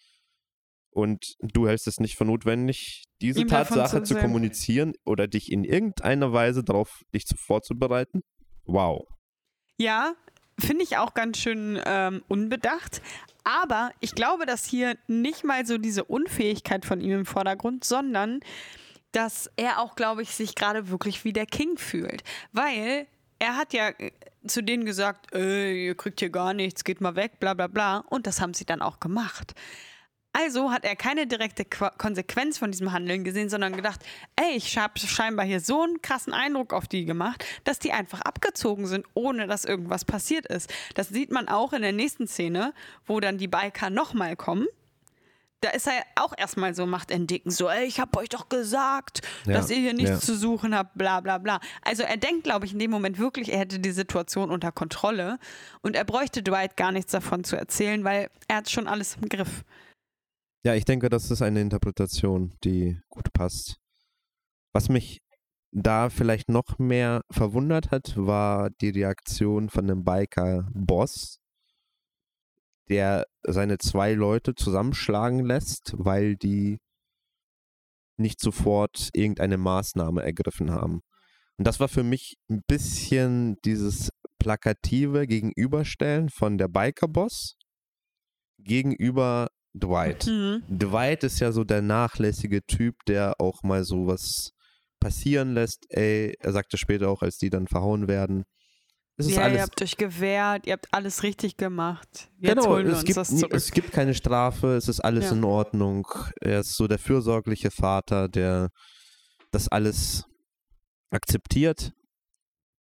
Und du hältst es nicht für notwendig, diese Ihm Tatsache zu zu kommunizieren oder dich in irgendeiner Weise darauf dich zu vorzubereiten. Wow. Ja, finde ich auch ganz schön ähm, unbedacht. Aber ich glaube, dass hier nicht mal so diese Unfähigkeit von ihm im Vordergrund, sondern dass er auch, glaube ich, sich gerade wirklich wie der King fühlt. Weil er hat ja äh, zu denen gesagt, ey, ihr kriegt hier gar nichts, geht mal weg, bla bla bla. Und das haben sie dann auch gemacht. Also hat er keine direkte Qua Konsequenz von diesem Handeln gesehen, sondern gedacht, ey, ich habe scheinbar hier so einen krassen Eindruck auf die gemacht, dass die einfach abgezogen sind, ohne dass irgendwas passiert ist. Das sieht man auch in der nächsten Szene, wo dann die Biker nochmal kommen. Da ist er auch erstmal so, macht entdecken, so, ey, ich hab euch doch gesagt, Ja, dass ihr hier nichts ja. zu suchen habt, bla bla bla. Also er denkt, glaube ich, in dem Moment wirklich, er hätte die Situation unter Kontrolle und er bräuchte Dwight gar nichts davon zu erzählen, weil er hat schon alles im Griff. Ja, ich denke, das ist eine Interpretation, die gut passt. Was mich da vielleicht noch mehr verwundert hat, war die Reaktion von dem Biker-Boss, der seine zwei Leute zusammenschlagen lässt, weil die nicht sofort irgendeine Maßnahme ergriffen haben. Und das war für mich ein bisschen dieses plakative Gegenüberstellen von der Biker-Boss gegenüber Dwight. Mhm. Dwight ist ja so der nachlässige Typ, der auch mal sowas passieren lässt. Ey, er sagte später auch, als die dann verhauen werden. Es ist Ja, ihr alles. habt euch gewehrt, ihr habt alles richtig gemacht. Jetzt Genau, holen wir es uns gibt, das zurück. es gibt keine Strafe, es ist alles Ja. in Ordnung. Er ist so der fürsorgliche Vater, der das alles akzeptiert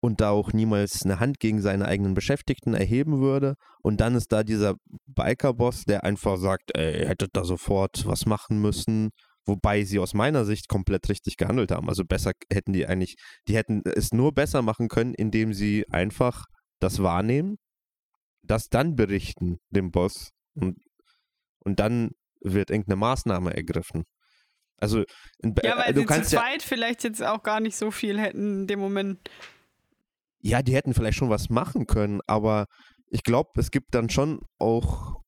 und da auch niemals eine Hand gegen seine eigenen Beschäftigten erheben würde. Und dann ist da dieser Biker-Boss, der einfach sagt, ey, hättet da sofort was machen müssen. Wobei sie aus meiner Sicht komplett richtig gehandelt haben. Also besser hätten die eigentlich, die hätten es nur besser machen können, indem sie einfach das wahrnehmen, das dann berichten dem Boss und, und dann wird irgendeine Maßnahme ergriffen. Also in, ja, weil du sie zu kannst ja, zweit vielleicht jetzt auch gar nicht so viel hätten in dem Moment. Ja, die hätten vielleicht schon was machen können, aber ich glaube, es gibt dann schon auch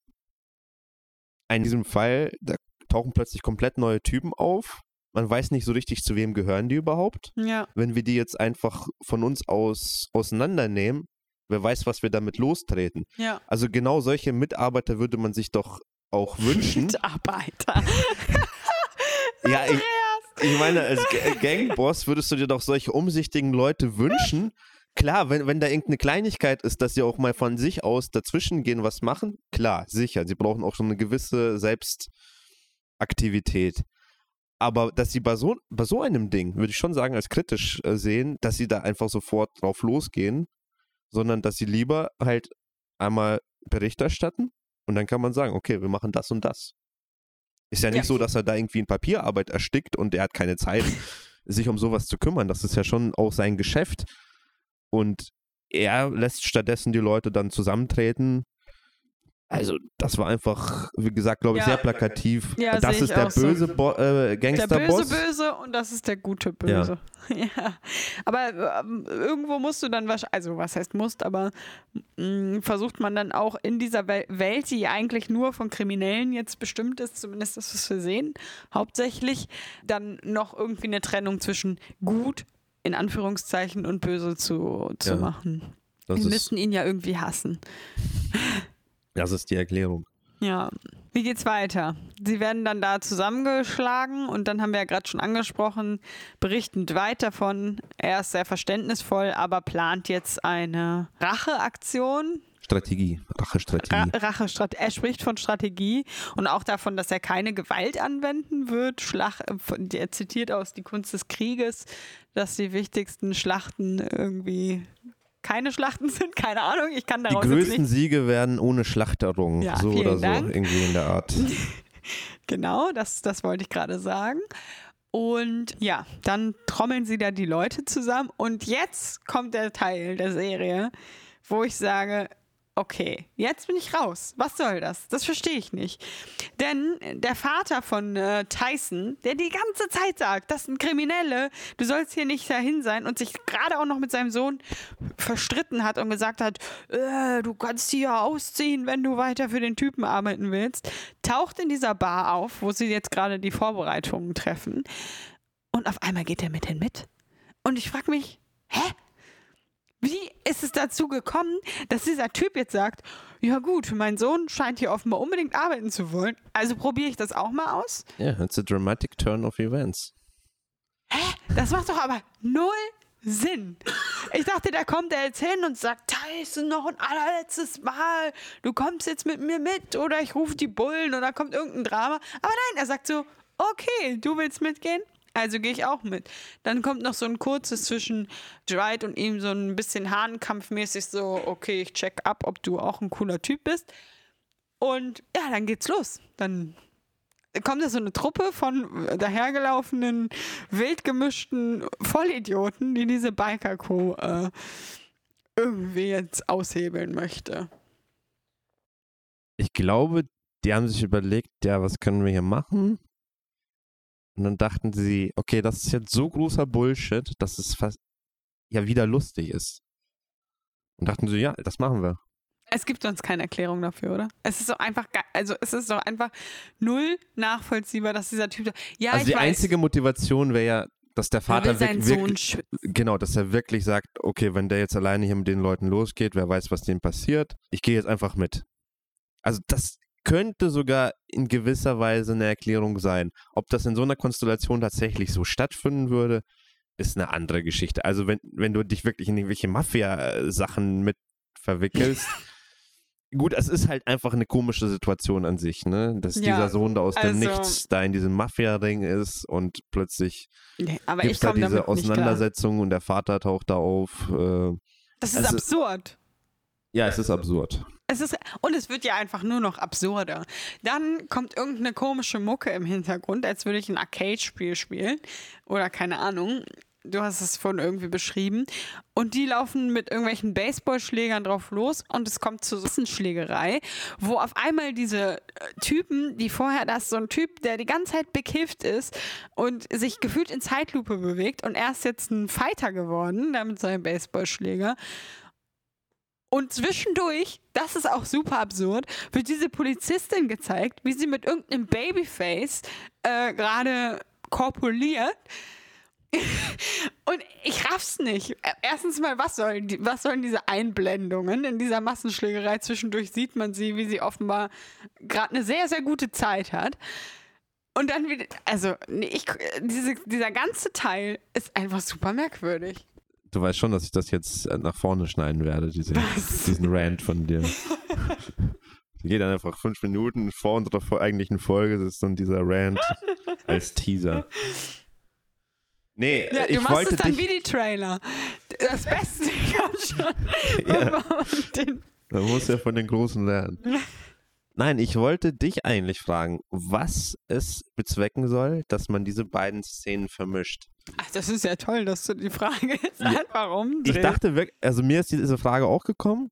in diesem Fall, da tauchen plötzlich komplett neue Typen auf. Man weiß nicht so richtig, zu wem gehören die überhaupt. Ja. Wenn wir die jetzt einfach von uns aus auseinandernehmen, wer weiß, was wir damit lostreten. Ja. Also genau solche Mitarbeiter würde man sich doch auch wünschen. [LAUGHS] Mitarbeiter. [LAUGHS] ja, ich, ich meine, als Ga- Gangboss würdest du dir doch solche umsichtigen Leute wünschen. Klar, wenn, wenn da irgendeine Kleinigkeit ist, dass sie auch mal von sich aus dazwischen gehen, was machen, klar, sicher. Sie brauchen auch schon eine gewisse Selbstaktivität. Aber dass sie bei so, bei so einem Ding, würde ich schon sagen, als kritisch äh, sehen, dass sie da einfach sofort drauf losgehen, sondern dass sie lieber halt einmal Bericht erstatten und dann kann man sagen, okay, wir machen das und das. Ist ja nicht Ja. so, dass er da irgendwie in Papierarbeit erstickt und er hat keine Zeit, [LAUGHS] sich um sowas zu kümmern. Das ist ja schon auch sein Geschäft. Und er lässt stattdessen die Leute dann zusammentreten. Also, das war einfach, wie gesagt, glaube ich, Ja. sehr plakativ. Ja, das sehe ist ich der auch so. böse Bo äh, Der Gangsterboss. böse Böse und das ist der gute Böse. Ja. [LAUGHS] Aber ähm, irgendwo musst du dann wahrscheinlich, also was heißt musst, aber mh, versucht man dann auch in dieser Wel Welt, die eigentlich nur von Kriminellen jetzt bestimmt ist, zumindest das, was wir sehen, hauptsächlich, dann noch irgendwie eine Trennung zwischen gut, in Anführungszeichen, und böse zu, zu Ja. machen. Wir müssen ihn ja irgendwie hassen. das ist die Erklärung. Ja. Wie geht's weiter? Sie werden dann da zusammengeschlagen und dann haben wir ja gerade schon angesprochen, berichten Dwight davon. Er ist sehr verständnisvoll, aber plant jetzt eine Racheaktion. Strategie, Ra Rachestrategie. Rachestrat er spricht von Strategie und auch davon, dass er keine Gewalt anwenden wird. Schlach er zitiert aus Die Kunst des Krieges, dass die wichtigsten Schlachten irgendwie keine Schlachten sind. Keine Ahnung, ich kann Die daraus jetzt größten nicht Siege werden ohne Schlachterung. Ja, so oder so, Dank. irgendwie in der Art. [LAUGHS] Genau, das, das wollte ich gerade sagen. Und ja, dann trommeln sie da die Leute zusammen. Und jetzt kommt der Teil der Serie, wo ich sage, okay, jetzt bin ich raus. Was soll das? Das verstehe ich nicht. Denn der Vater von äh, Tyson, der die ganze Zeit sagt, das sind Kriminelle, du sollst hier nicht dahin sein und sich gerade auch noch mit seinem Sohn verstritten hat und gesagt hat, äh, du kannst hier ausziehen, wenn du weiter für den Typen arbeiten willst, taucht in dieser Bar auf, wo sie jetzt gerade die Vorbereitungen treffen. Und auf einmal geht er mit hin mit. Und ich frage mich, hä? Wie ist es dazu gekommen, dass dieser Typ jetzt sagt, ja gut, mein Sohn scheint hier offenbar unbedingt arbeiten zu wollen, also probiere ich das auch mal aus? Ja, yeah, it's a dramatic turn of events. Das macht doch aber null Sinn. Ich dachte, da kommt er jetzt hin und sagt, Tyson, noch ein allerletztes Mal, du kommst jetzt mit mir mit oder ich rufe die Bullen oder kommt irgendein Drama. Aber nein, er sagt so, okay, du willst mitgehen? Also gehe ich auch mit. Dann kommt noch so ein kurzes zwischen Dwight und ihm, so ein bisschen Hahnkampfmäßig so, okay, ich check ab, ob du auch ein cooler Typ bist. Und ja, dann geht's los. Dann kommt da so eine Truppe von dahergelaufenen, wild gemischten Vollidioten, die diese Biker-Co äh, irgendwie jetzt aushebeln möchte. Ich glaube, die haben sich überlegt, ja, was können wir hier machen? Und dann dachten sie, okay, das ist jetzt so großer Bullshit, dass es fast ja wieder lustig ist. Und dachten sie, ja, das machen wir. Es gibt sonst keine Erklärung dafür, oder? Es ist doch einfach, also es ist doch einfach null nachvollziehbar, dass dieser Typ, da- ja, also die weiß, einzige Motivation wäre ja, dass der er Vater wirklich, schützen. genau, dass er wirklich sagt, okay, wenn der jetzt alleine hier mit den Leuten losgeht, wer weiß, was dem passiert. Ich gehe jetzt einfach mit. Also das könnte sogar in gewisser Weise eine Erklärung sein. Ob das in so einer Konstellation tatsächlich so stattfinden würde, ist eine andere Geschichte. Also wenn, wenn du dich wirklich in irgendwelche Mafia-Sachen mit verwickelst. [LAUGHS] Gut, es ist halt einfach eine komische Situation an sich, ne? Dass Ja, dieser Sohn da aus dem also- Nichts da in diesem Mafia-Ring ist und plötzlich Nee, gibt es da diese. Auseinandersetzung und der Vater taucht da auf. Äh, Das ist Also- absurd. ja, es ist absurd. Es ist, und es wird ja einfach nur noch absurder. Dann kommt irgendeine komische Mucke im Hintergrund, als würde ich ein Arcade-Spiel spielen. Oder keine Ahnung. Du hast es vorhin irgendwie beschrieben. Und die laufen mit irgendwelchen Baseballschlägern drauf los und es kommt zur Schlägerei, wo auf einmal diese äh, Typen, die vorher, da ist so ein Typ, der die ganze Zeit bekifft ist und sich gefühlt in Zeitlupe bewegt und er ist jetzt ein Fighter geworden, da mit seinem Baseballschläger. Und zwischendurch, das ist auch super absurd, wird diese Polizistin gezeigt, wie sie mit irgendeinem Babyface äh, gerade korpuliert. [LAUGHS] Und ich raff's nicht. Ä- Erstens mal, was sollen, die, was sollen diese Einblendungen? In dieser Massenschlägerei zwischendurch sieht man sie, wie sie offenbar gerade eine sehr, sehr gute Zeit hat. Und dann wieder, also, nee, ich, diese, dieser ganze Teil ist einfach super merkwürdig. Du weißt schon, dass ich das jetzt äh, nach vorne schneiden werde, diese, diesen Rant von dir. [LAUGHS] Geht dann einfach fünf Minuten vor unserer eigentlichen Folge, das ist dann dieser Rant als Teaser. Nee, Ja, ich du machst es dann wie die Trailer. Das Beste [LAUGHS] kommt schon. Ja. [LAUGHS] Man muss ja von den Großen lernen. Nein, ich wollte dich eigentlich fragen, was es bezwecken soll, dass man diese beiden Szenen vermischt. Ach, das ist ja toll, dass du die Frage jetzt Ja. einfach Ich umdrehst. dachte wirklich, also mir ist diese Frage auch gekommen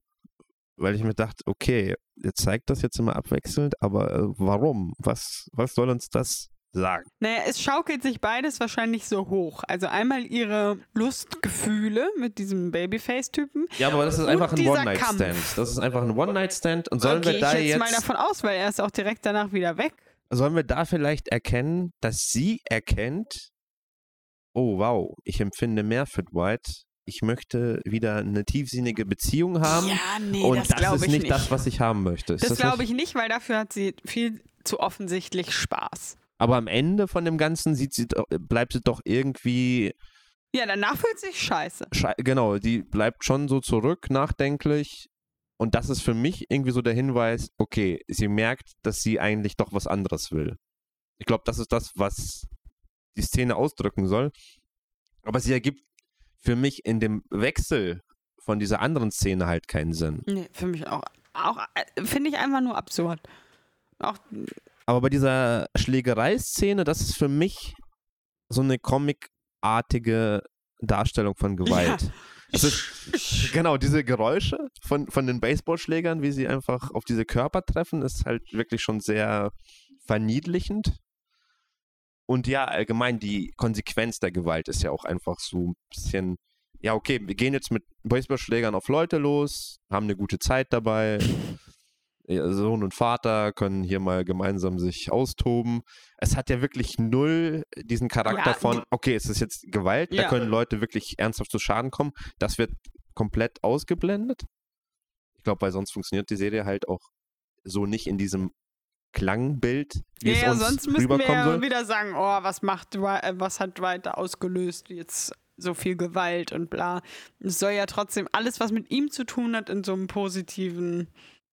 weil ich mir dachte, okay, ihr zeigt das jetzt immer abwechselnd, aber äh, warum? Was, was soll uns das sagen? Naja, es schaukelt sich beides wahrscheinlich so hoch. Also einmal ihre Lustgefühle mit diesem Babyface-Typen. Ja, aber das ist einfach ein One-Night-Stand. Das ist einfach ein One-Night-Stand. Und sollen okay, wir da ich jetzt, jetzt mal davon aus, weil er ist auch direkt danach wieder weg. Sollen wir da vielleicht erkennen, dass sie erkennt, oh wow, ich empfinde mehr für Dwight. Ich möchte wieder eine tiefsinnige Beziehung haben. Ja, nee, und das, das, ist ich nicht, nicht. das, was ich haben möchte. Ist das das glaube ich nicht, weil dafür hat sie viel zu offensichtlich Spaß. Aber am Ende von dem Ganzen sieht sie, bleibt sie doch irgendwie Ja, danach fühlt sich scheiße. Schei- genau, die bleibt schon so zurück, nachdenklich. Und das ist für mich irgendwie so der Hinweis, okay, sie merkt, dass sie eigentlich doch was anderes will. Ich glaube, das ist das, was die Szene ausdrücken soll. Aber sie ergibt für mich in dem Wechsel von dieser anderen Szene halt keinen Sinn. Nee, für mich auch. Auch äh, finde ich einfach nur absurd. Auch, Aber bei dieser Schlägerei-Szene, das ist für mich so eine comicartige Darstellung von Gewalt. Es ist, genau, diese Geräusche von, von den Baseballschlägern, wie sie einfach auf diese Körper treffen, ist halt wirklich schon sehr verniedlichend. Und ja, allgemein die Konsequenz der Gewalt ist ja auch einfach so ein bisschen, ja, okay, wir gehen jetzt mit Baseballschlägern auf Leute los, haben eine gute Zeit dabei. [LAUGHS] Sohn und Vater können hier mal gemeinsam sich austoben. Es hat ja wirklich null diesen Charakter Ja, von, okay, es ist jetzt Gewalt, da Ja. können Leute wirklich ernsthaft zu Schaden kommen. Das wird komplett ausgeblendet. Ich glaube, weil sonst funktioniert die Serie halt auch so nicht in diesem Klangbild, wie ja, es ja, uns sonst müssten wir rüberkommen ja soll. wieder sagen, oh, was macht äh, was hat Dwight da ausgelöst? Jetzt so viel Gewalt und bla. Es soll ja trotzdem alles, was mit ihm zu tun hat, in so einem positiven.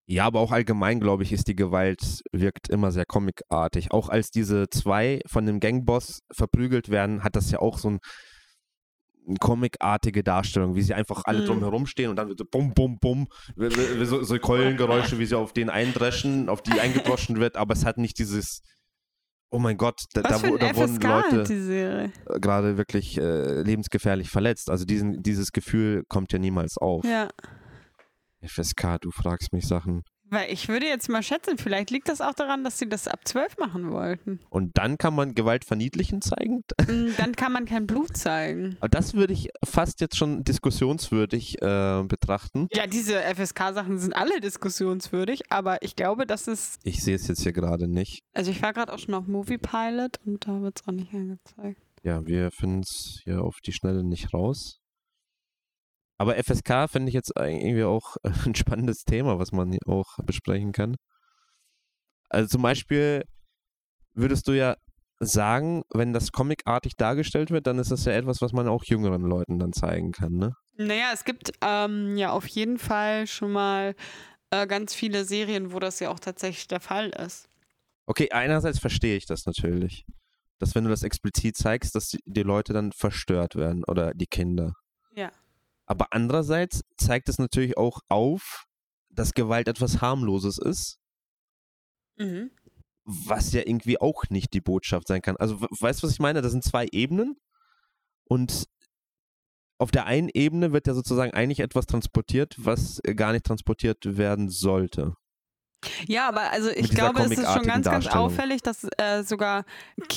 Ja, aber auch allgemein, glaube ich, ist die Gewalt, wirkt immer sehr comicartig. Auch als diese zwei von dem Gangboss verprügelt werden, hat das ja auch so ein, comicartige Darstellung, wie sie einfach alle Mhm. drumherum stehen und dann wird so bum, bum, bum, so, so Keulengeräusche, wie sie auf den eindreschen, auf die eingedroschen wird, aber es hat nicht dieses, oh mein Gott, da, da, da wurden Leute äh, gerade wirklich äh, lebensgefährlich verletzt. Also diesen, dieses Gefühl kommt ja niemals auf. Ja. FSK, du fragst mich Sachen. Weil ich würde jetzt mal schätzen, vielleicht liegt das auch daran, dass sie das ab 12 machen wollten. Und dann kann man Gewalt verniedlichen zeigen? [LAUGHS] Mm, Dann kann man kein Blut zeigen. Aber Das würde ich fast jetzt schon diskussionswürdig äh, betrachten. Ja, diese FSK-Sachen sind alle diskussionswürdig, aber ich glaube, das ist. Ich sehe es jetzt hier gerade nicht. Also, ich war gerade auch schon auf Movie Pilot und da wird es auch nicht angezeigt. Ja, wir finden es hier auf die Schnelle nicht raus. Aber FSK finde ich jetzt irgendwie auch [LAUGHS] ein spannendes Thema, was man auch besprechen kann. Also zum Beispiel würdest du ja sagen, wenn das comicartig dargestellt wird, dann ist das ja etwas, was man auch jüngeren Leuten dann zeigen kann, ne? Naja, es gibt ähm, ja auf jeden Fall schon mal äh, ganz viele Serien, wo das ja auch tatsächlich der Fall ist. Okay, einerseits verstehe ich das natürlich. Dass wenn du das explizit zeigst, dass die, die Leute dann verstört werden oder die Kinder. Aber andererseits zeigt es natürlich auch auf, dass Gewalt etwas harmloses ist, Mhm. was ja irgendwie auch nicht die Botschaft sein kann. Also we- weißt du, was ich meine? Das sind zwei Ebenen und auf der einen Ebene wird ja sozusagen eigentlich etwas transportiert, was äh, gar nicht transportiert werden sollte. Ja, aber also ich glaube, es ist schon ganz, ganz auffällig, dass äh, sogar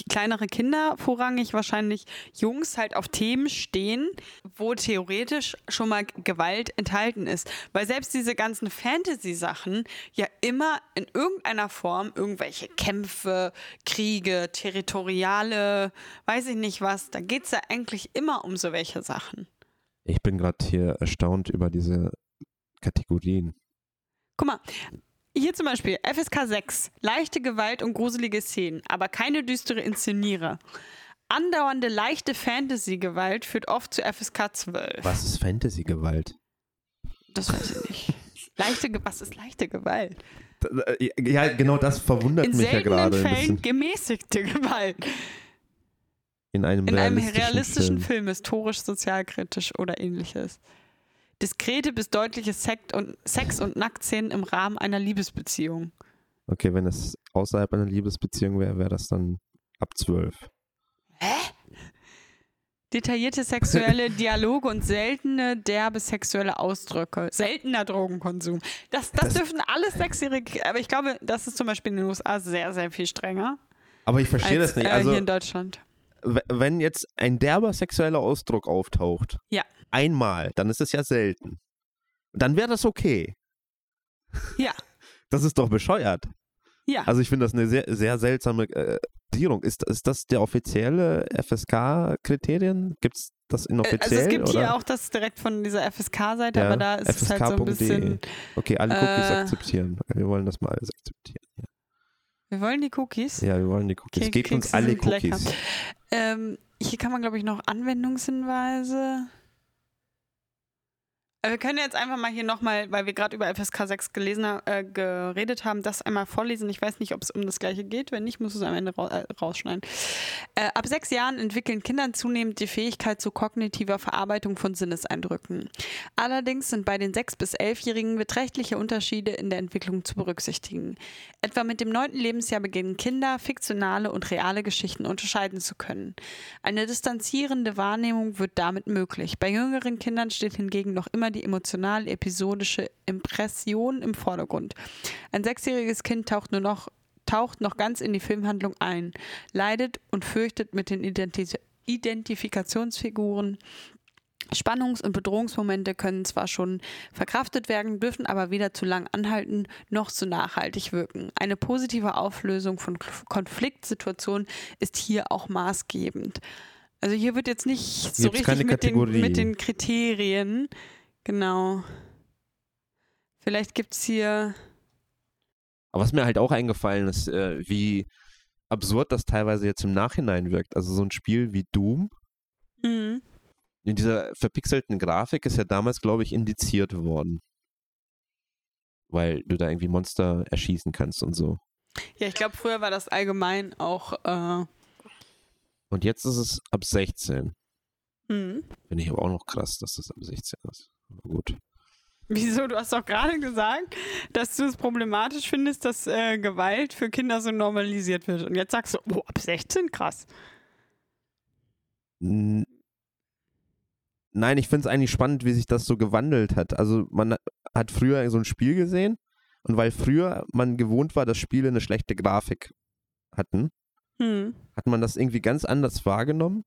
kleinere Kinder, vorrangig wahrscheinlich Jungs, halt auf Themen stehen, wo theoretisch schon mal Gewalt enthalten ist. Weil selbst diese ganzen Fantasy-Sachen ja immer in irgendeiner Form irgendwelche Kämpfe, Kriege, territoriale, weiß ich nicht was, da geht es ja eigentlich immer um so welche Sachen. Ich bin gerade hier erstaunt über diese Kategorien. Guck mal, hier zum Beispiel FSK 6, leichte Gewalt und gruselige Szenen, aber keine düstere Inszenierung. Andauernde leichte Fantasy-Gewalt führt oft zu FSK 12. Was ist Fantasy-Gewalt? Das weiß ich nicht. Leichte, Ge- was ist leichte Gewalt? Ja, genau das verwundert In mich ja gerade ein Fällen gemäßigte Gewalt. In einem In einem realistischen, realistischen Film. Film, historisch, sozialkritisch oder ähnliches. Diskrete bis deutliche Sekt und, Sex- und Nacktszenen im Rahmen einer Liebesbeziehung. Okay, wenn es außerhalb einer Liebesbeziehung wäre, wäre das dann ab zwölf. Hä? Detaillierte sexuelle [LAUGHS] Dialoge und seltene, derbe sexuelle Ausdrücke. Seltener Drogenkonsum. Das, das, das dürfen alles Sechsjährige, aber ich glaube, das ist zum Beispiel in den USA sehr, sehr viel strenger. Aber ich verstehe das nicht. Also, äh, hier in Deutschland. Wenn jetzt ein derber sexueller Ausdruck auftaucht, ja. Einmal, dann ist es ja selten. Dann wäre das okay. Ja. Das ist doch bescheuert. Ja. Also ich finde das eine sehr, sehr seltsame äh, Dierung. Ist, ist das der offizielle FSK-Kriterien? Gibt es das inoffiziell? Also es gibt oder? hier auch das direkt von dieser FSK-Seite, ja, aber da ist es halt so ein bisschen... Okay, alle Cookies äh, akzeptieren. Wir wollen das mal alles akzeptieren. Ja. Wir wollen die Cookies? Ja, wir wollen die Cookies. Okay, Gebt uns alle Cookies. Ähm, hier kann man, glaube ich, noch Anwendungshinweise... Wir können jetzt einfach mal hier nochmal, weil wir gerade über FSK 6 gelesen, äh, geredet haben, das einmal vorlesen. Ich weiß nicht, ob es um das Gleiche geht. Wenn nicht, muss es am Ende ra äh, rausschneiden. Äh, ab sechs Jahren entwickeln Kinder zunehmend die Fähigkeit zu kognitiver Verarbeitung von Sinneseindrücken. Allerdings sind bei den sechs- bis elfjährigen beträchtliche Unterschiede in der Entwicklung zu berücksichtigen. Etwa mit dem neunten Lebensjahr beginnen Kinder, fiktionale und reale Geschichten unterscheiden zu können. Eine distanzierende Wahrnehmung wird damit möglich. Bei jüngeren Kindern steht hingegen noch immer die emotional-episodische Impression im Vordergrund. Ein sechsjähriges Kind taucht nur noch taucht noch ganz in die Filmhandlung ein, leidet und fürchtet mit den Identis Identifikationsfiguren. Spannungs- und Bedrohungsmomente können zwar schon verkraftet werden, dürfen aber weder zu lang anhalten noch zu nachhaltig wirken. Eine positive Auflösung von Konfliktsituationen ist hier auch maßgebend. Also hier wird jetzt nicht so richtig mit den, mit den Kriterien Genau. Vielleicht gibt es hier. Aber was mir halt auch eingefallen ist, äh, wie absurd das teilweise jetzt im Nachhinein wirkt. Also so ein Spiel wie Doom. Mhm. In dieser verpixelten Grafik ist ja damals, glaube ich, indiziert worden. Weil du da irgendwie Monster erschießen kannst und so. Ja, ich glaube, früher war das allgemein auch. Äh und jetzt ist es ab 16. Mhm. Finde ich aber auch noch krass, dass das ab 16 ist. Gut. Wieso? Du hast doch gerade gesagt, dass du es problematisch findest, dass äh, Gewalt für Kinder so normalisiert wird. Und jetzt sagst du, oh, ab 16, krass. Nein, ich finde es eigentlich spannend, wie sich das so gewandelt hat. Also man hat früher so ein Spiel gesehen und weil früher man gewohnt war, dass Spiele eine schlechte Grafik hatten, hm. hat man das irgendwie ganz anders wahrgenommen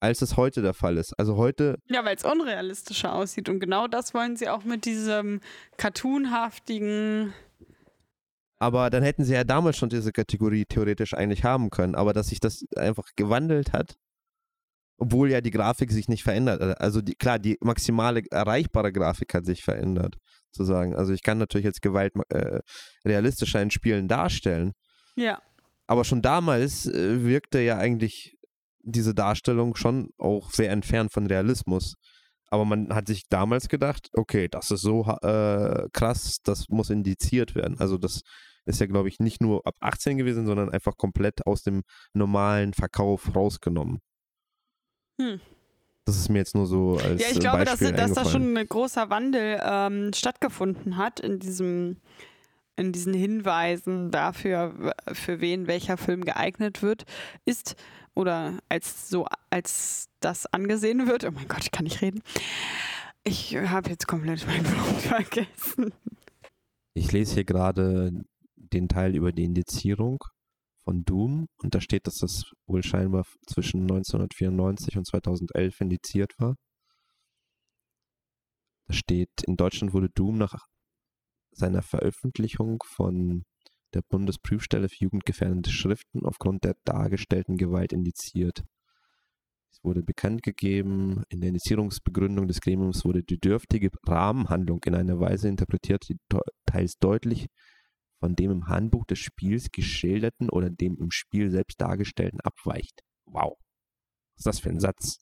als es heute der Fall ist. Also heute. Ja, weil es unrealistischer aussieht. Und genau das wollen sie auch mit diesem cartoonhaftigen. Aber dann hätten sie ja damals schon diese Kategorie theoretisch eigentlich haben können. Aber dass sich das einfach gewandelt hat, obwohl ja die Grafik sich nicht verändert. Also die, klar, die maximale erreichbare Grafik hat sich verändert, zu sagen. Also ich kann natürlich jetzt Gewalt äh, realistischer in Spielen darstellen. Ja. Aber schon damals äh, wirkte ja eigentlich diese Darstellung schon auch sehr entfernt von Realismus. Aber man hat sich damals gedacht, okay, das ist so äh, krass, das muss indiziert werden. Also das ist ja, glaube ich, nicht nur ab 18 gewesen, sondern einfach komplett aus dem normalen Verkauf rausgenommen. Hm. Das ist mir jetzt nur so als Ja, ich glaube, Beispiel dass, dass da schon ein großer Wandel ähm, stattgefunden hat in diesem in diesen Hinweisen dafür, für wen welcher Film geeignet wird, ist oder als so als das angesehen wird. Oh mein Gott, ich kann nicht reden. Ich habe jetzt komplett meinen Punkt [LAUGHS] vergessen. Ich lese hier gerade den Teil über die Indizierung von Doom und da steht, dass das wohl scheinbar zwischen 1994 und 2011 indiziert war. Da steht, in Deutschland wurde Doom nach seiner Veröffentlichung von der Bundesprüfstelle für jugendgefährdende Schriften aufgrund der dargestellten Gewalt indiziert. Es wurde bekannt gegeben, in der Indizierungsbegründung des Gremiums wurde die dürftige Rahmenhandlung in einer Weise interpretiert, die teils deutlich von dem im Handbuch des Spiels geschilderten oder dem im Spiel selbst dargestellten abweicht. Wow. Was ist das für ein Satz?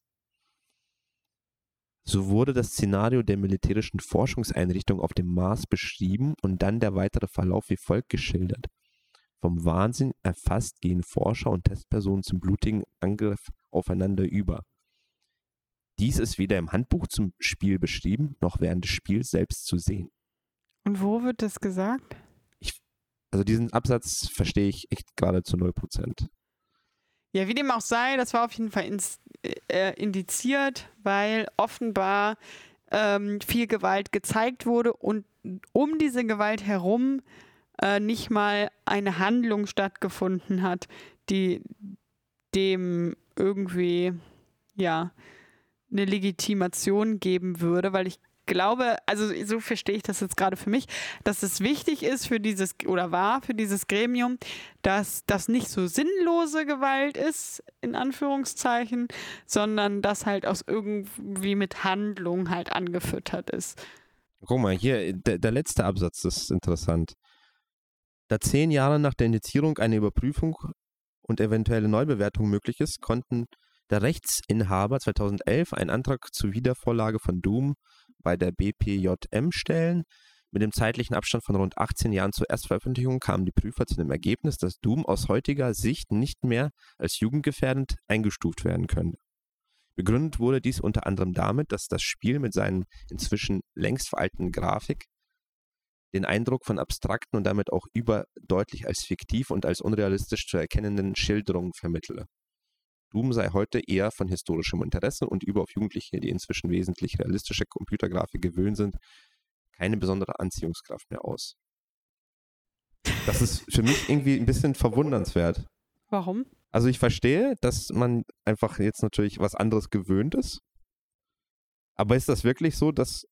So wurde das Szenario der militärischen Forschungseinrichtung auf dem Mars beschrieben und dann der weitere Verlauf wie folgt geschildert. Vom Wahnsinn erfasst gehen Forscher und Testpersonen zum blutigen Angriff aufeinander über. Dies ist weder im Handbuch zum Spiel beschrieben, noch während des Spiels selbst zu sehen. Und wo wird das gesagt? Ich, also diesen Absatz verstehe ich echt gerade zu 0%. Ja, wie dem auch sei, das war auf jeden Fall ins, äh, indiziert, weil offenbar ähm, viel Gewalt gezeigt wurde und um diese Gewalt herum äh, nicht mal eine Handlung stattgefunden hat, die dem irgendwie, ja, eine Legitimation geben würde, weil ich glaube, also so verstehe ich das jetzt gerade für mich, dass es wichtig ist für dieses oder war für dieses Gremium, dass das nicht so sinnlose Gewalt ist, in Anführungszeichen, sondern dass halt aus irgendwie mit Handlung halt angefüttert ist. Guck mal, hier, der, der letzte Absatz ist interessant. Da zehn Jahre nach der Indizierung eine Überprüfung und eventuelle Neubewertung möglich ist, konnten der Rechtsinhaber 2011 einen Antrag zur Wiedervorlage von Doom bei der BPJM stellen. Mit dem zeitlichen Abstand von rund 18 Jahren zur Erstveröffentlichung kamen die Prüfer zu dem Ergebnis, dass Doom aus heutiger Sicht nicht mehr als jugendgefährdend eingestuft werden könnte. Begründet wurde dies unter anderem damit, dass das Spiel mit seinen inzwischen längst veralteten Grafik den Eindruck von abstrakten und damit auch überdeutlich als fiktiv und als unrealistisch zu erkennenden Schilderungen vermittle. Doom sei heute eher von historischem Interesse und über auf Jugendliche, die inzwischen wesentlich realistische Computergrafik gewöhnt sind, keine besondere Anziehungskraft mehr aus. Das ist für mich irgendwie ein bisschen verwundernswert. Warum? Also ich verstehe, dass man einfach jetzt natürlich was anderes gewöhnt ist. Aber ist das wirklich so, dass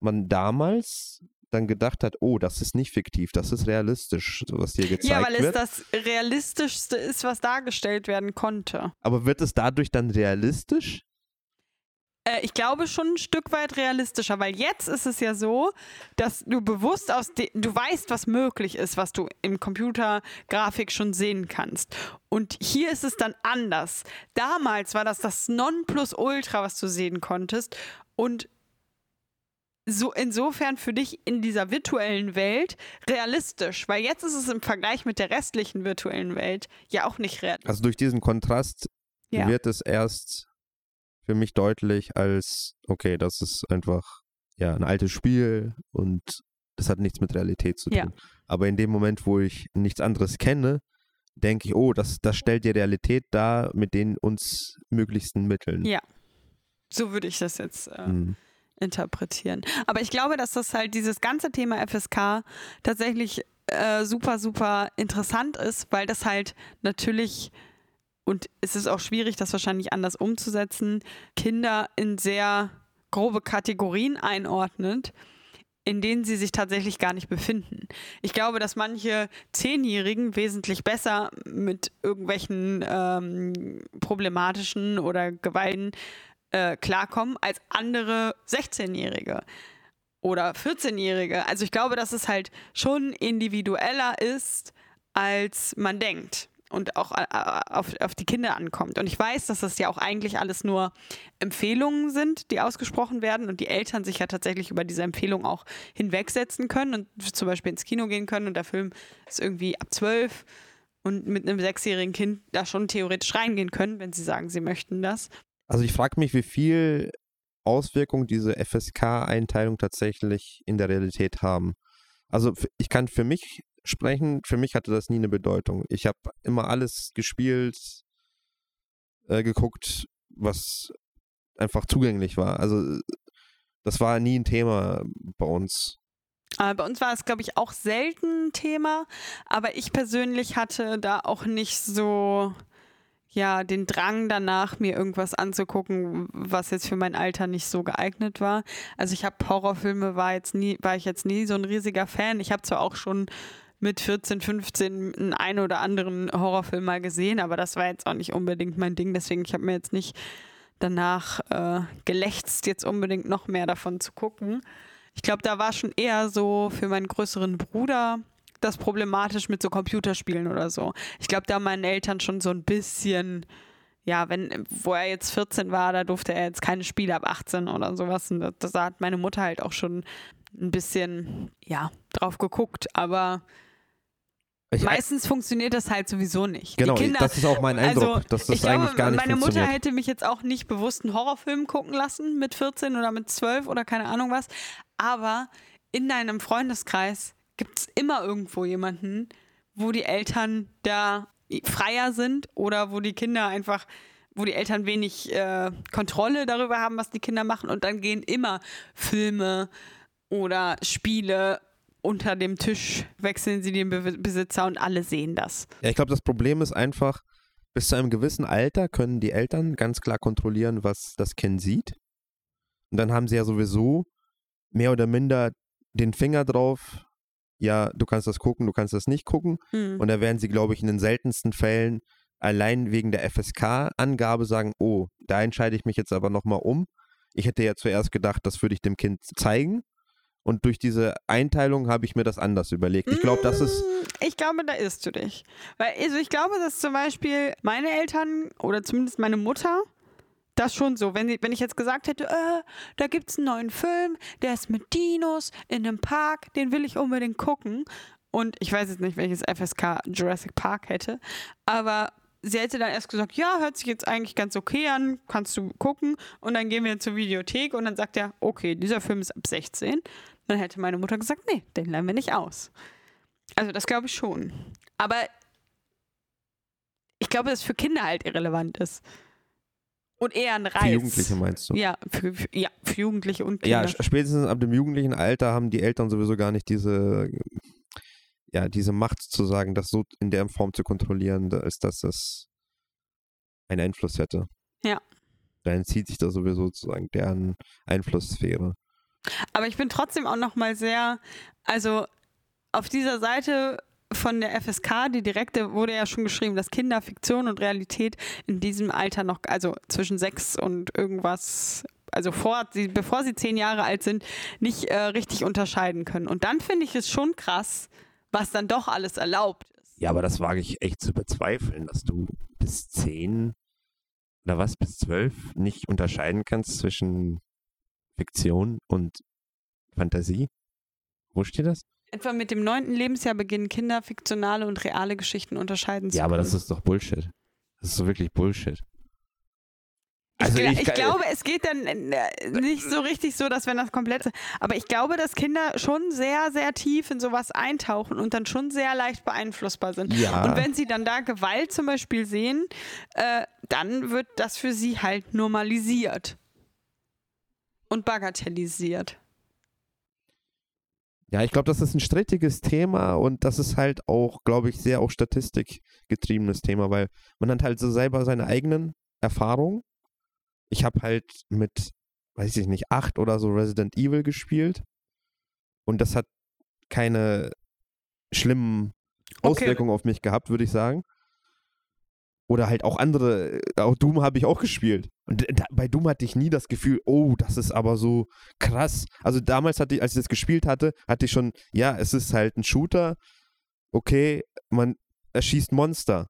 man damals dann gedacht hat, oh, das ist nicht fiktiv, das ist realistisch, was hier gezeigt wird. Ja, weil es wird. das Realistischste ist, was dargestellt werden konnte. Aber wird es dadurch dann realistisch? Äh, ich glaube schon ein Stück weit realistischer, weil jetzt ist es ja so, dass du bewusst aus du weißt, was möglich ist, was du im Computergrafik schon sehen kannst. Und hier ist es dann anders. Damals war das das Nonplusultra, was du sehen konntest. Und so insofern für dich in dieser virtuellen Welt realistisch, weil jetzt ist es im Vergleich mit der restlichen virtuellen Welt ja auch nicht realistisch. Also durch diesen Kontrast ja. wird es erst für mich deutlich als, okay, das ist einfach ja ein altes Spiel und das hat nichts mit Realität zu tun. Ja. Aber in dem Moment, wo ich nichts anderes kenne, denke ich, oh, das, das stellt die Realität dar mit den uns möglichsten Mitteln. Ja. So würde ich das jetzt äh, mhm interpretieren. Aber ich glaube, dass das halt dieses ganze Thema FSK tatsächlich äh, super, super interessant ist, weil das halt natürlich, und es ist auch schwierig, das wahrscheinlich anders umzusetzen, Kinder in sehr grobe Kategorien einordnet in denen sie sich tatsächlich gar nicht befinden. Ich glaube, dass manche Zehnjährigen wesentlich besser mit irgendwelchen ähm, problematischen oder Gewalten äh, klarkommen als andere 16-Jährige oder 14-Jährige. Also ich glaube, dass es halt schon individueller ist, als man denkt und auch äh, auf, auf die Kinder ankommt. Und ich weiß, dass das ja auch eigentlich alles nur Empfehlungen sind, die ausgesprochen werden und die Eltern sich ja tatsächlich über diese Empfehlung auch hinwegsetzen können und zum Beispiel ins Kino gehen können und der Film ist irgendwie ab zwölf und mit einem sechsjährigen Kind da schon theoretisch reingehen können, wenn sie sagen, sie möchten das. Also ich frage mich, wie viel Auswirkung diese FSK-Einteilung tatsächlich in der Realität haben. Also ich kann für mich sprechen, für mich hatte das nie eine Bedeutung. Ich habe immer alles gespielt, äh, geguckt, was einfach zugänglich war. Also das war nie ein Thema bei uns. Aber bei uns war es, glaube ich, auch selten ein Thema. Aber ich persönlich hatte da auch nicht so ja, den Drang danach, mir irgendwas anzugucken, was jetzt für mein Alter nicht so geeignet war. Also ich habe Horrorfilme, war jetzt nie, war ich jetzt nie so ein riesiger Fan. Ich habe zwar auch schon mit 14, 15 einen ein oder anderen Horrorfilm mal gesehen, aber das war jetzt auch nicht unbedingt mein Ding. Deswegen, ich habe mir jetzt nicht danach äh, gelächzt, jetzt unbedingt noch mehr davon zu gucken. Ich glaube, da war schon eher so für meinen größeren Bruder das problematisch mit so Computerspielen oder so. Ich glaube, da haben meine Eltern schon so ein bisschen, ja, wenn, wo er jetzt 14 war, da durfte er jetzt keine Spiele ab 18 oder sowas. Und das, da hat meine Mutter halt auch schon ein bisschen, ja, drauf geguckt. Aber ich Meistens funktioniert das halt sowieso nicht. Genau, Kinder, das ist auch mein Eindruck, also, dass das ich eigentlich glaube, gar nicht Meine Mutter hätte mich jetzt auch nicht bewusst einen Horrorfilm gucken lassen mit 14 oder mit 12 oder keine Ahnung was. Aber in deinem Freundeskreis gibt es immer irgendwo jemanden, wo die Eltern da freier sind oder wo die Kinder einfach wo die Eltern wenig äh, Kontrolle darüber haben, was die Kinder machen. Und dann gehen immer Filme oder Spiele unter dem Tisch, wechseln sie den Be Besitzer und alle sehen das. Ja, ich glaube, das Problem ist einfach, bis zu einem gewissen Alter können die Eltern ganz klar kontrollieren, was das Kind sieht. Und dann haben sie ja sowieso mehr oder minder den Finger drauf, ja, du kannst das gucken, du kannst das nicht gucken. Mhm. Und da werden sie, glaube ich, in den seltensten Fällen allein wegen der FSK-Angabe sagen, oh, da entscheide ich mich jetzt aber nochmal um. Ich hätte ja zuerst gedacht, das würde ich dem Kind zeigen. Und durch diese Einteilung habe ich mir das anders überlegt. Ich glaube, das ist. Mm, ich glaube, da irrst du dich. Weil, also ich glaube, dass zum Beispiel meine Eltern oder zumindest meine Mutter das schon so. Wenn, wenn ich jetzt gesagt hätte, äh, da gibt es einen neuen Film, der ist mit Dinos in einem Park, den will ich unbedingt gucken. Und ich weiß jetzt nicht, welches FSK Jurassic Park hätte, aber sie hätte dann erst gesagt, ja, hört sich jetzt eigentlich ganz okay an, kannst du gucken. Und dann gehen wir zur Videothek und dann sagt er, okay, dieser Film ist ab 16. Dann hätte meine Mutter gesagt, nee, den lernen wir nicht aus. Also das glaube ich schon. Aber ich glaube, dass es für Kinder halt irrelevant ist. Und eher ein Reiz. Für Jugendliche meinst du? Ja, für, für, ja, für Jugendliche und Kinder. Ja, spätestens ab dem jugendlichen Alter haben die Eltern sowieso gar nicht diese, ja, diese Macht zu sagen, das so in der Form zu kontrollieren, als dass das einen Einfluss hätte. Ja. Da entzieht sich da sowieso sozusagen deren Einflusssphäre. Aber ich bin trotzdem auch nochmal sehr, also auf dieser Seite von der FSK, die direkte, wurde ja schon geschrieben, dass Kinder Fiktion und Realität in diesem Alter noch, also zwischen sechs und irgendwas, also vor, bevor sie zehn Jahre alt sind, nicht äh, richtig unterscheiden können. Und dann finde ich es schon krass, was dann doch alles erlaubt ist. Ja, aber das wage ich echt zu bezweifeln, dass du bis zehn oder was, bis zwölf nicht unterscheiden kannst zwischen Fiktion und Fantasie. Wo steht das? Etwa mit dem neunten Lebensjahr beginnen Kinder fiktionale und reale Geschichten unterscheiden zu können. Ja, aber das ist doch Bullshit. Das ist so wirklich Bullshit. Also ich, ich, ich, glaube, es geht dann äh, nicht so richtig so, dass wenn das komplett. Aber ich glaube, dass Kinder schon sehr, sehr tief in sowas eintauchen und dann schon sehr leicht beeinflussbar sind. Ja. Und wenn sie dann da Gewalt zum Beispiel sehen, äh, dann wird das für sie halt normalisiert und bagatellisiert. Ja, ich glaube, das ist ein strittiges Thema und das ist halt auch, glaube ich, sehr auch statistikgetriebenes Thema, weil man hat halt so selber seine eigenen Erfahrungen. Ich habe halt mit, weiß ich nicht, acht oder so Resident Evil gespielt und das hat keine schlimmen Auswirkungen okay. auf mich gehabt, würde ich sagen. Oder halt auch andere, äh, auch Doom habe ich auch gespielt. Und da, bei Doom hatte ich nie das Gefühl, oh, das ist aber so krass. Also damals hatte ich, als ich das gespielt hatte, hatte ich schon, ja, es ist halt ein Shooter. Okay, man erschießt Monster.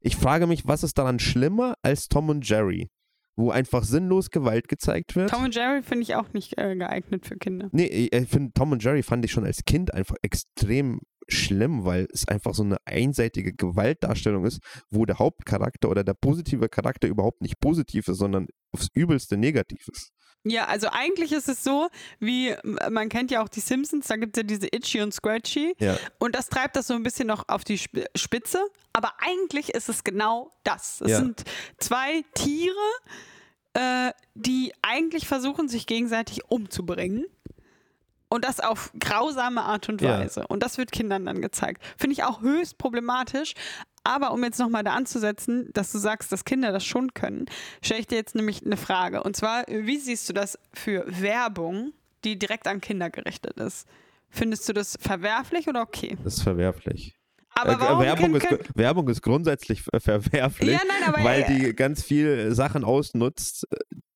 Ich frage mich, was ist daran schlimmer als Tom und Jerry? Wo einfach sinnlos Gewalt gezeigt wird. Tom und Jerry finde ich auch nicht äh, geeignet für Kinder. Nee, ich finde Tom und Jerry fand ich schon als Kind einfach extrem schlimm, weil es einfach so eine einseitige Gewaltdarstellung ist, wo der Hauptcharakter oder der positive Charakter überhaupt nicht positiv ist, sondern aufs übelste negativ ist. Ja, also eigentlich ist es so, wie man kennt ja auch die Simpsons, da gibt es ja diese Itchy und Scratchy ja. und das treibt das so ein bisschen noch auf die Spitze, aber eigentlich ist es genau das. Es ja. sind zwei Tiere, äh, die eigentlich versuchen, sich gegenseitig umzubringen. Und das auf grausame Art und Weise. Ja. Und das wird Kindern dann gezeigt. Finde ich auch höchst problematisch. Aber um jetzt nochmal da anzusetzen, dass du sagst, dass Kinder das schon können, stelle ich dir jetzt nämlich eine Frage. Und zwar, wie siehst du das für Werbung, die direkt an Kinder gerichtet ist? Findest du das verwerflich oder okay? Das ist verwerflich. Aber äh, Werbung, ist, Werbung ist grundsätzlich verwerflich, ja, nein, weil die ganz viel Sachen ausnutzt,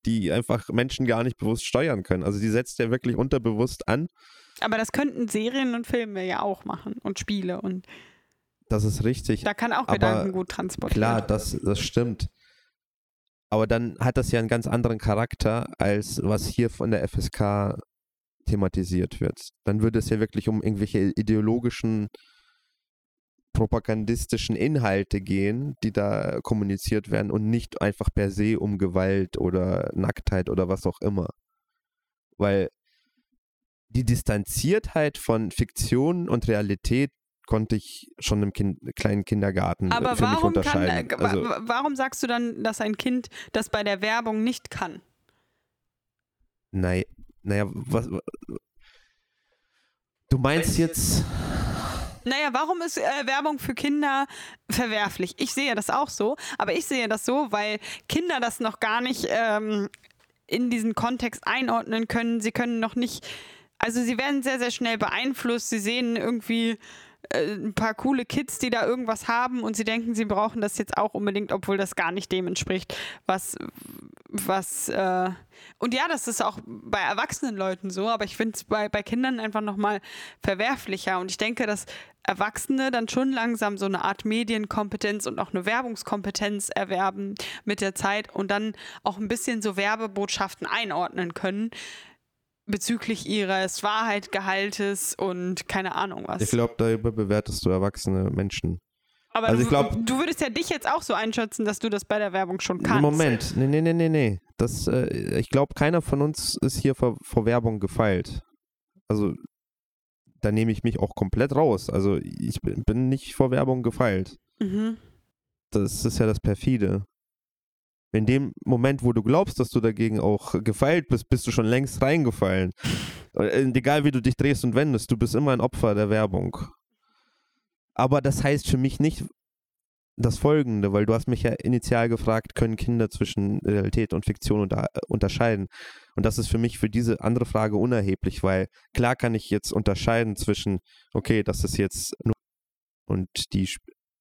die einfach Menschen gar nicht bewusst steuern können. Also die setzt ja wirklich unterbewusst an. Aber das könnten Serien und Filme ja auch machen und Spiele und das ist richtig. Da kann auch Gedanken gut transportieren. Klar, das, das stimmt. Aber dann hat das ja einen ganz anderen Charakter, als was hier von der FSK thematisiert wird. Dann würde es ja wirklich um irgendwelche ideologischen propagandistischen Inhalte gehen, die da kommuniziert werden und nicht einfach per se um Gewalt oder Nacktheit oder was auch immer. Weil die Distanziertheit von Fiktion und Realität konnte ich schon im kind, kleinen Kindergarten Aber für mich unterscheiden. Kann, also, warum sagst du dann, dass ein Kind das bei der Werbung nicht kann? Nein, naja, was. Du meinst jetzt. Naja, warum ist äh, Werbung für Kinder verwerflich? Ich sehe das auch so, aber ich sehe das so, weil Kinder das noch gar nicht ähm, in diesen Kontext einordnen können. Sie können noch nicht, also sie werden sehr, sehr schnell beeinflusst. Sie sehen irgendwie ein paar coole Kids, die da irgendwas haben und sie denken, sie brauchen das jetzt auch unbedingt, obwohl das gar nicht dem entspricht, was, was, äh und ja, das ist auch bei erwachsenen Leuten so, aber ich finde es bei, bei Kindern einfach nochmal verwerflicher und ich denke, dass Erwachsene dann schon langsam so eine Art Medienkompetenz und auch eine Werbungskompetenz erwerben mit der Zeit und dann auch ein bisschen so Werbebotschaften einordnen können bezüglich ihres Wahrheitgehaltes und keine Ahnung was. Ich glaube, darüber bewertest du erwachsene Menschen. Aber also du, ich glaub, du würdest ja dich jetzt auch so einschätzen, dass du das bei der Werbung schon kannst. Moment, nee, nee, nee, nee, nee. Das, äh, ich glaube, keiner von uns ist hier vor, vor Werbung gefeilt. Also, da nehme ich mich auch komplett raus. Also, ich bin, bin nicht vor Werbung gefeilt. Mhm. Das ist ja das Perfide in dem Moment, wo du glaubst, dass du dagegen auch gefeilt bist, bist du schon längst reingefallen. Äh, egal wie du dich drehst und wendest, du bist immer ein Opfer der Werbung. Aber das heißt für mich nicht das Folgende, weil du hast mich ja initial gefragt, können Kinder zwischen Realität und Fiktion unter, unterscheiden? Und das ist für mich für diese andere Frage unerheblich, weil klar kann ich jetzt unterscheiden zwischen, okay, das ist jetzt nur und die,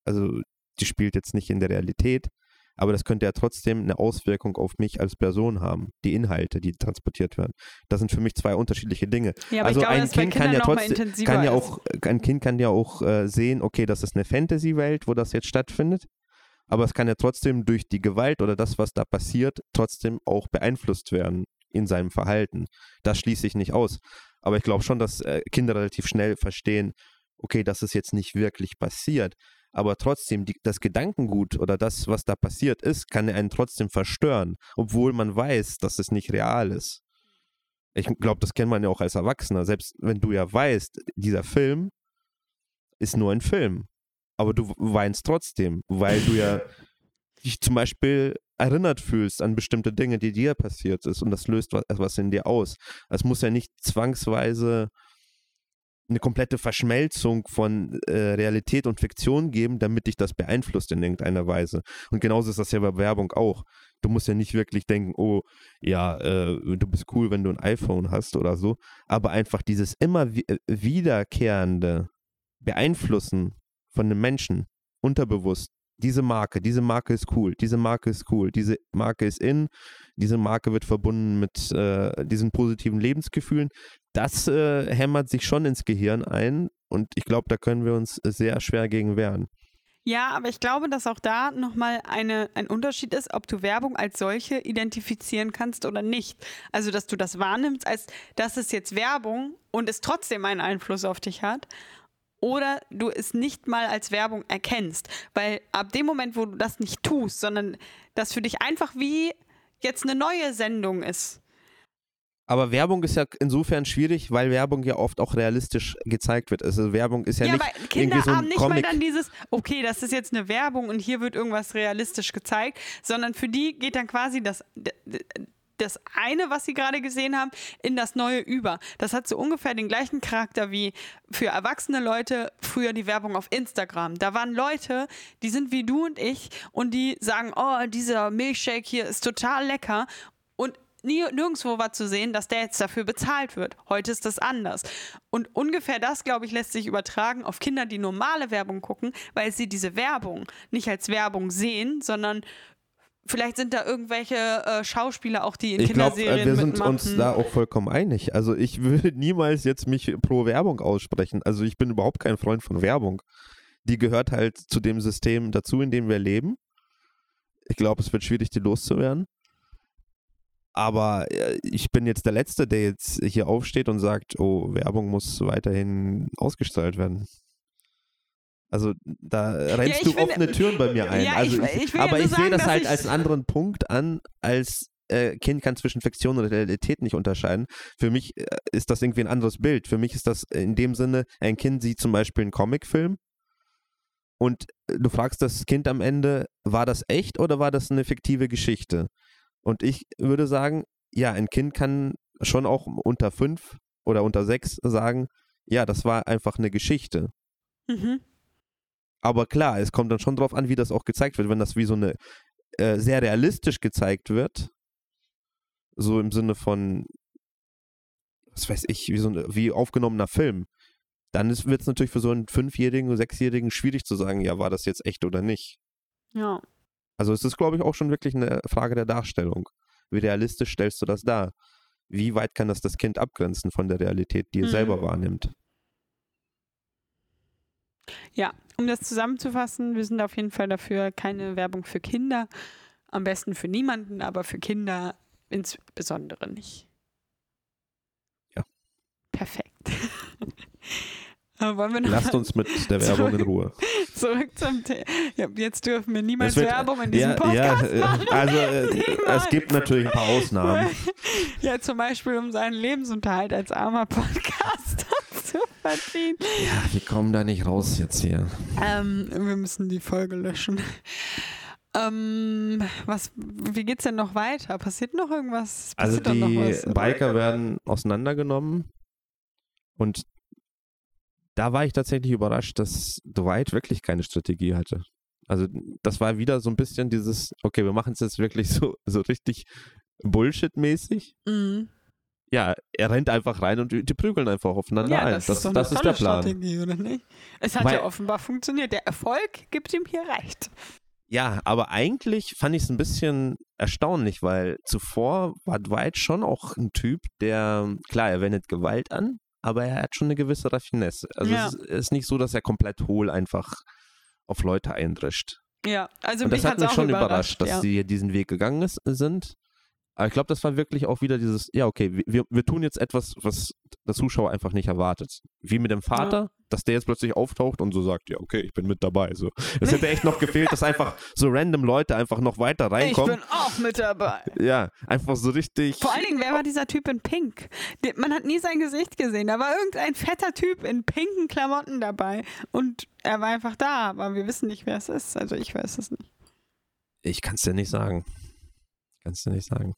also die spielt jetzt nicht in der Realität, aber das könnte ja trotzdem eine Auswirkung auf mich als Person haben, die Inhalte, die transportiert werden. Das sind für mich zwei unterschiedliche Dinge. Ja, also glaube, ein Kind kann ja trotzdem kann ja auch ein Kind kann ja auch äh, sehen, okay, das ist eine Fantasy-Welt, wo das jetzt stattfindet. Aber es kann ja trotzdem durch die Gewalt oder das, was da passiert, trotzdem auch beeinflusst werden in seinem Verhalten. Das schließe ich nicht aus. Aber ich glaube schon, dass äh, Kinder relativ schnell verstehen, okay, das ist jetzt nicht wirklich passiert aber trotzdem die, das Gedankengut oder das, was da passiert ist, kann einen trotzdem verstören, obwohl man weiß, dass es nicht real ist. Ich glaube, das kennt man ja auch als Erwachsener. Selbst wenn du ja weißt, dieser Film ist nur ein Film, aber du weinst trotzdem, weil du ja [LAUGHS] dich zum Beispiel erinnert fühlst an bestimmte Dinge, die dir passiert ist und das löst was, was in dir aus. Es muss ja nicht zwangsweise eine komplette Verschmelzung von äh, Realität und Fiktion geben, damit dich das beeinflusst in irgendeiner Weise. Und genauso ist das ja bei Werbung auch. Du musst ja nicht wirklich denken, oh, ja, äh, du bist cool, wenn du ein iPhone hast oder so, aber einfach dieses immer äh, wiederkehrende Beeinflussen von einem Menschen unterbewusst diese Marke, diese Marke ist cool, diese Marke ist cool, diese Marke ist in, diese Marke wird verbunden mit äh, diesen positiven Lebensgefühlen. Das äh, hämmert sich schon ins Gehirn ein und ich glaube, da können wir uns sehr schwer gegen wehren. Ja, aber ich glaube, dass auch da nochmal eine, ein Unterschied ist, ob du Werbung als solche identifizieren kannst oder nicht. Also, dass du das wahrnimmst, als das ist jetzt Werbung und es trotzdem einen Einfluss auf dich hat oder du es nicht mal als Werbung erkennst. Weil ab dem Moment, wo du das nicht tust, sondern das für dich einfach wie jetzt eine neue Sendung ist. Aber Werbung ist ja insofern schwierig, weil Werbung ja oft auch realistisch gezeigt wird. Also Werbung ist ja, ja nicht aber Kinder irgendwie so ein haben nicht Comic. mal dann dieses, okay, das ist jetzt eine Werbung und hier wird irgendwas realistisch gezeigt, sondern für die geht dann quasi das das eine, was sie gerade gesehen haben, in das neue über. Das hat so ungefähr den gleichen Charakter wie für erwachsene Leute früher die Werbung auf Instagram. Da waren Leute, die sind wie du und ich und die sagen, oh, dieser Milchshake hier ist total lecker und nie, nirgendwo war zu sehen, dass der jetzt dafür bezahlt wird. Heute ist das anders. Und ungefähr das, glaube ich, lässt sich übertragen auf Kinder, die normale Werbung gucken, weil sie diese Werbung nicht als Werbung sehen, sondern Vielleicht sind da irgendwelche äh, Schauspieler auch, die in ich Kinderserien glaub, wir sind mitmachen. uns da auch vollkommen einig. Also ich will niemals jetzt mich pro Werbung aussprechen. Also ich bin überhaupt kein Freund von Werbung. Die gehört halt zu dem System dazu, in dem wir leben. Ich glaube, es wird schwierig, die loszuwerden. Aber äh, ich bin jetzt der Letzte, der jetzt hier aufsteht und sagt, oh, Werbung muss weiterhin ausgestrahlt werden. Also da rennst ja, du offene Türen bei mir ein. Ja, also, ich, ich aber ja ich sehe das halt als einen anderen Punkt an, als äh, Kind kann zwischen Fiktion und Realität nicht unterscheiden. Für mich äh, ist das irgendwie ein anderes Bild. Für mich ist das in dem Sinne, ein Kind sieht zum Beispiel einen Comicfilm und äh, du fragst das Kind am Ende, war das echt oder war das eine fiktive Geschichte? Und ich würde sagen, ja, ein Kind kann schon auch unter fünf oder unter sechs sagen, ja, das war einfach eine Geschichte. Mhm. Aber klar, es kommt dann schon drauf an, wie das auch gezeigt wird. Wenn das wie so eine äh, sehr realistisch gezeigt wird, so im Sinne von, was weiß ich, wie so ein wie aufgenommener Film, dann wird es natürlich für so einen Fünfjährigen oder Sechsjährigen schwierig zu sagen, ja, war das jetzt echt oder nicht. Ja. Also es ist, glaube ich, auch schon wirklich eine Frage der Darstellung. Wie realistisch stellst du das dar? Wie weit kann das das Kind abgrenzen von der Realität, die es mhm. selber wahrnimmt? Ja, um das zusammenzufassen, wir sind auf jeden Fall dafür keine Werbung für Kinder. Am besten für niemanden, aber für Kinder insbesondere nicht. Ja. Perfekt. [LAUGHS] Lasst uns mit der [LAUGHS] Werbung zurück, in Ruhe. Zurück zum Thema. Ja, jetzt dürfen wir niemals wird, Werbung in diesem ja, Podcast ja, machen. [LAUGHS] Also äh, es gibt natürlich ein paar Ausnahmen. Ja, zum Beispiel um seinen Lebensunterhalt als armer Podcaster zu verdienen. Ja, wir kommen da nicht raus jetzt hier. Ähm, wir müssen die Folge löschen. Ähm, was, wie geht's denn noch weiter? Passiert noch irgendwas? Also Passiert also die Biker werden auseinandergenommen und da war ich tatsächlich überrascht, dass Dwight wirklich keine Strategie hatte. Also das war wieder so ein bisschen dieses, okay, wir machen es jetzt wirklich so, so richtig Bullshit-mäßig. Mhm. Ja, er rennt einfach rein und die prügeln einfach aufeinander ja, ein. Das, das, ist, das ist der Plan. Strategie, oder nicht? Es hat Weil, ja offenbar funktioniert. Der Erfolg gibt ihm hier recht. Ja, aber eigentlich fand ich es ein bisschen erstaunlich, weil zuvor war Dwight schon auch ein Typ, der, klar, er wendet Gewalt an, aber er hat schon eine gewisse Raffinesse. Also ja. es ist nicht so, dass er komplett hohl einfach auf Leute eindrischt. Ja, also Und das hat mich schon überrascht, überrascht dass ja. sie diesen Weg gegangen sind. Aber ich glaube, das war wirklich auch wieder dieses, ja, okay, wir, wir tun jetzt etwas, was der Zuschauer einfach nicht erwartet. Wie mit dem Vater, ja. dass der jetzt plötzlich auftaucht und so sagt, ja, okay, ich bin mit dabei. So. Es hätte echt noch gefehlt, dass einfach so random Leute einfach noch weiter reinkommen. Ich bin auch mit dabei. Ja, einfach so richtig. Vor allen Dingen, wer war dieser Typ in Pink? Man hat nie sein Gesicht gesehen. Da war irgendein fetter Typ in pinken Klamotten dabei und er war einfach da, aber wir wissen nicht, wer es ist. Also ich weiß es nicht. Ich kann es dir nicht sagen. Kannst du nicht sagen.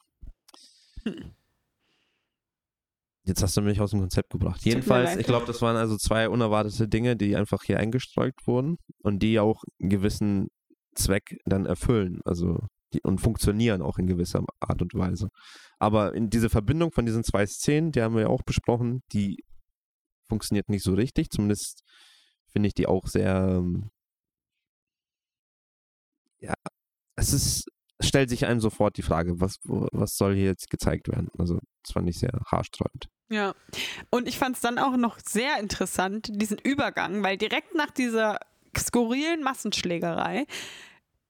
Jetzt hast du mich aus dem Konzept gebracht. Jedenfalls, ich glaube, das waren also zwei unerwartete Dinge, die einfach hier eingestreut wurden und die auch einen gewissen Zweck dann erfüllen. Also die, und funktionieren auch in gewisser Art und Weise. Aber in diese Verbindung von diesen zwei Szenen, die haben wir ja auch besprochen, die funktioniert nicht so richtig. Zumindest finde ich die auch sehr. Ähm, ja, es ist stellt sich einem sofort die Frage, was, was soll hier jetzt gezeigt werden? Also, das fand ich sehr haarsträubend. Ja, und ich fand es dann auch noch sehr interessant, diesen Übergang, weil direkt nach dieser skurrilen Massenschlägerei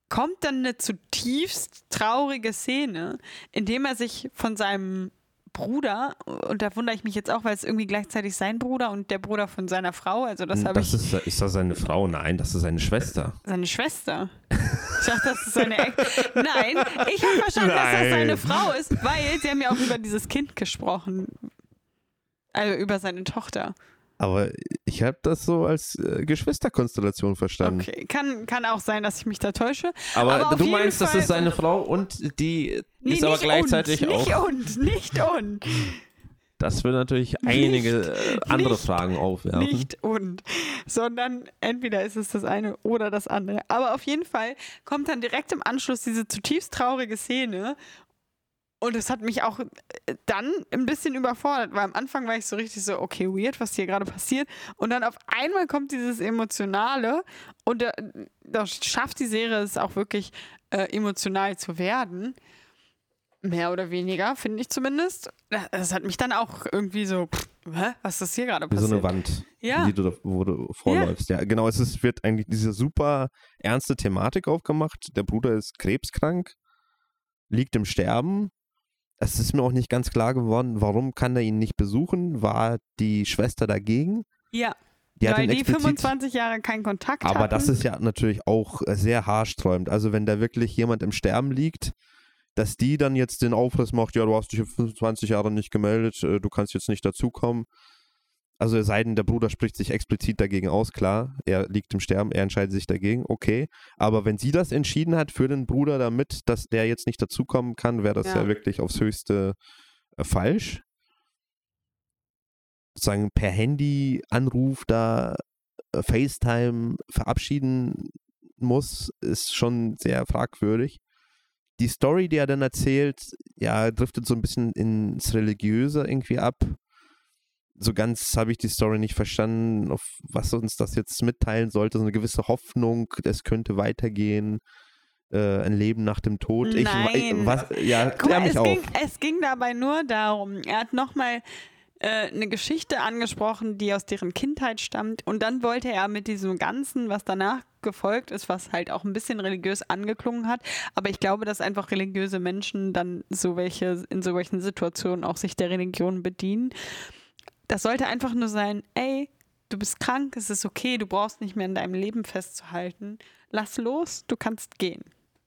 kommt dann eine zutiefst traurige Szene, in dem er sich von seinem Bruder, und da wundere ich mich jetzt auch, weil es irgendwie gleichzeitig sein Bruder und der Bruder von seiner Frau, also das habe ich. Ist, ist das seine Frau? Nein, das ist seine Schwester. Seine Schwester? [LAUGHS] Ich dachte, das ist seine Ex Nein, ich habe verstanden, Nein. dass das seine Frau ist, weil sie haben ja auch über dieses Kind gesprochen. Also über seine Tochter. Aber ich habe das so als äh, Geschwisterkonstellation verstanden. Okay, kann, kann auch sein, dass ich mich da täusche. Aber, aber du meinst, Fall das ist seine Frau und die nee, ist aber gleichzeitig und, auch. Nicht und, nicht und. [LAUGHS] Das würde natürlich einige nicht, äh, andere nicht, Fragen aufwerfen. Nicht und, sondern entweder ist es das eine oder das andere. Aber auf jeden Fall kommt dann direkt im Anschluss diese zutiefst traurige Szene und es hat mich auch äh, dann ein bisschen überfordert, weil am Anfang war ich so richtig so, okay, weird, was hier gerade passiert. Und dann auf einmal kommt dieses Emotionale und da, da schafft die Serie es auch wirklich äh, emotional zu werden. Mehr oder weniger, finde ich zumindest. Das hat mich dann auch irgendwie so, pff, hä, was ist hier gerade passiert? Wie so eine Wand, ja. die du, wo du vorläufst. Ja, ja genau. Es ist, wird eigentlich diese super ernste Thematik aufgemacht. Der Bruder ist krebskrank, liegt im Sterben es ist mir auch nicht ganz klar geworden, warum kann er ihn nicht besuchen? War die Schwester dagegen? Ja. Die weil die 25 Jahre keinen Kontakt aber hatten. Aber das ist ja natürlich auch sehr haarsträubend. Also wenn da wirklich jemand im Sterben liegt, dass die dann jetzt den Aufriss macht, ja, du hast dich 25 Jahre nicht gemeldet, äh, du kannst jetzt nicht dazukommen. Also es sei denn, der Bruder spricht sich explizit dagegen aus, klar, er liegt im Sterben, er entscheidet sich dagegen, okay. Aber wenn sie das entschieden hat für den Bruder damit, dass der jetzt nicht dazukommen kann, wäre das ja. ja. wirklich aufs höchste äh, falsch. Sozusagen per Handy-Anruf da äh, FaceTime verabschieden muss, ist schon sehr fragwürdig. Die Story, die er dann erzählt, ja, driftet so ein bisschen ins Religiöse irgendwie ab so ganz habe ich die Story nicht verstanden, auf was uns das jetzt mitteilen sollte. So eine gewisse Hoffnung, es könnte weitergehen. Äh, ein Leben nach dem Tod. Nein. Ich, was, ja, klär mich es, auf. Ging, es ging dabei nur darum, er hat nochmal äh, eine Geschichte angesprochen, die aus deren Kindheit stammt. Und dann wollte er mit diesem Ganzen, was danach gefolgt ist, was halt auch ein bisschen religiös angeklungen hat. Aber ich glaube, dass einfach religiöse Menschen dann so welche, in so welchen Situationen auch sich der Religion bedienen. Das sollte einfach nur sein, ey, du bist krank, es ist okay, du brauchst nicht mehr in deinem Leben festzuhalten. Lass los, du kannst gehen.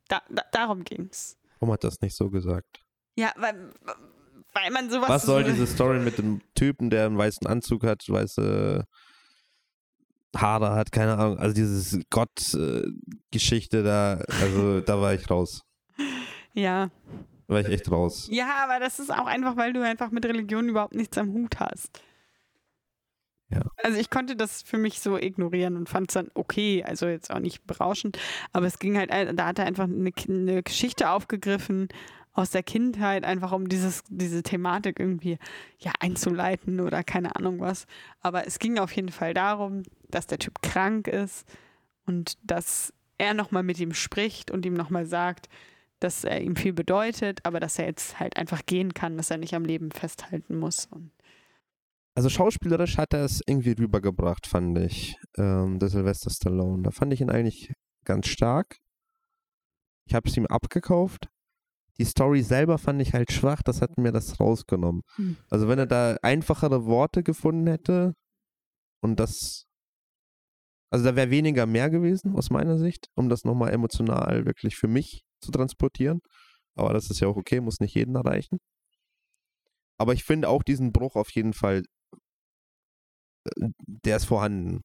Da, da, darum ging's. Warum hat das nicht so gesagt? Ja, weil, weil man sowas. Was soll diese Story mit dem Typen, der einen weißen Anzug hat, weiße Haare hat, keine Ahnung. Also dieses Gott-Geschichte da, also da war ich raus. [LAUGHS] Ja. Da war ich echt raus. Ja, aber das ist auch einfach, weil du einfach mit Religion überhaupt nichts am Hut hast. Ja. Also ich konnte das für mich so ignorieren und fand es dann okay, also jetzt auch nicht berauschend, aber es ging halt, da hat er einfach eine, eine, Geschichte aufgegriffen aus der Kindheit, einfach um dieses, diese Thematik irgendwie ja, einzuleiten oder keine Ahnung was. Aber es ging auf jeden Fall darum, dass der Typ krank ist und dass er nochmal mit ihm spricht und ihm nochmal sagt, dass er ihm viel bedeutet, aber dass er jetzt halt einfach gehen kann, dass er nicht am Leben festhalten muss. Und also schauspielerisch hat er es irgendwie rübergebracht, fand ich, ähm, der Sylvester Stallone. Da fand ich ihn eigentlich ganz stark. Ich habe es ihm abgekauft. Die Story selber fand ich halt schwach, das hat mir das rausgenommen. Hm. Also wenn er da einfachere Worte gefunden hätte und das, also da wäre weniger mehr gewesen aus meiner Sicht, um das nochmal emotional wirklich für mich zu transportieren. Aber das ist ja auch okay, muss nicht jeden erreichen. Aber ich finde auch diesen Bruch auf jeden Fall der ist vorhanden.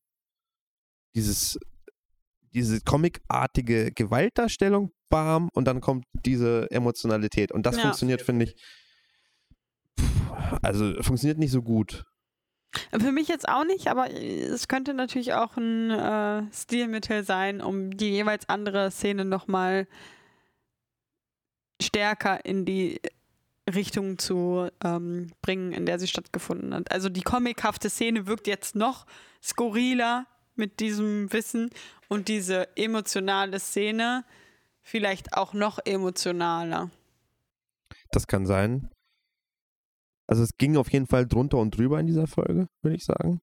Dieses, diese comicartige Gewaltdarstellung, bam, und dann kommt diese Emotionalität. Und das ja. funktioniert, finde ich, also funktioniert nicht so gut. Für mich jetzt auch nicht, aber es könnte natürlich auch ein äh, Stilmittel sein, um die jeweils andere Szene nochmal stärker in die Richtung zu ähm, bringen, in der sie stattgefunden hat. Also die comichafte Szene wirkt jetzt noch skurriler mit diesem Wissen und diese emotionale Szene vielleicht auch noch emotionaler. Das kann sein. Also es ging auf jeden Fall drunter und drüber in dieser Folge, würde ich sagen.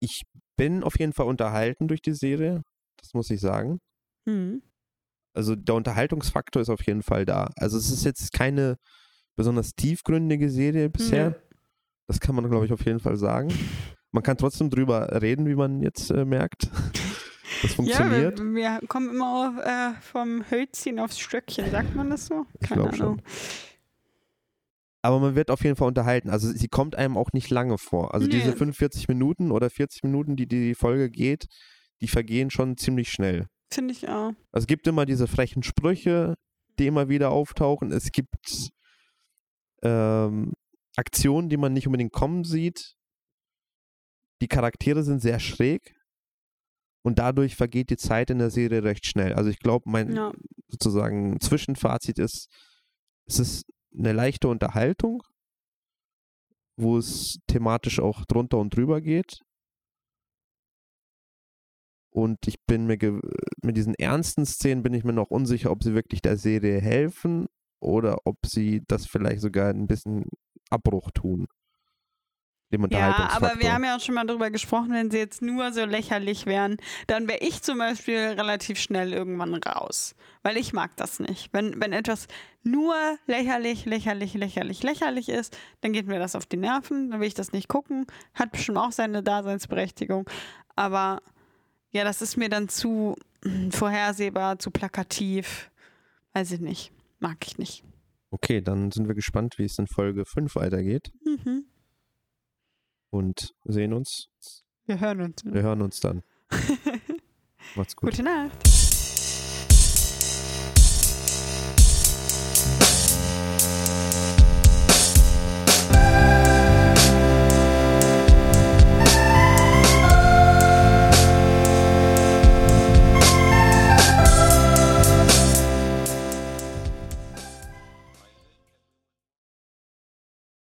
Ich bin auf jeden Fall unterhalten durch die Serie, das muss ich sagen. Mhm. Also der Unterhaltungsfaktor ist auf jeden Fall da. Also es ist jetzt keine besonders tiefgründige Serie bisher. Mhm. Das kann man, glaube ich, auf jeden Fall sagen. [LAUGHS] Man kann trotzdem drüber reden, wie man jetzt äh, merkt. [LAUGHS] Das funktioniert. Ja, wir, wir kommen immer auf, äh, vom Hölzchen aufs Stöckchen, sagt man das so? Keine ich glaube schon. Aber man wird auf jeden Fall unterhalten. Also sie kommt einem auch nicht lange vor. Also nee. diese 45 Minuten oder 40 Minuten, die die Folge geht, die vergehen schon ziemlich schnell. Finde ich auch. Also es gibt immer diese frechen Sprüche, die immer wieder auftauchen. Es gibt ähm, Aktionen, die man nicht unbedingt kommen sieht. Die Charaktere sind sehr schräg und dadurch vergeht die Zeit in der Serie recht schnell. Also ich glaube, mein ja. sozusagen Zwischenfazit ist, es ist eine leichte Unterhaltung, wo es thematisch auch drunter und drüber geht. Und ich bin mir mit diesen ernsten Szenen bin ich mir noch unsicher, ob sie wirklich der Serie helfen oder ob sie das vielleicht sogar ein bisschen Abbruch tun. Dem ja, aber wir haben ja auch schon mal darüber gesprochen, wenn sie jetzt nur so lächerlich wären, dann wäre ich zum Beispiel relativ schnell irgendwann raus. Weil ich mag das nicht. Wenn, wenn etwas nur lächerlich, lächerlich, lächerlich, lächerlich ist, dann geht mir das auf die Nerven, dann will ich das nicht gucken. Hat bestimmt auch seine Daseinsberechtigung. Aber ja, das ist mir dann zu vorhersehbar, zu plakativ. Weiß ich nicht. Mag ich nicht. Okay, dann sind wir gespannt, wie es in Folge 5 weitergeht. Mhm. Und sehen uns. Wir hören uns. Wir hören uns dann. [LAUGHS] Macht's gut. Gute Nacht.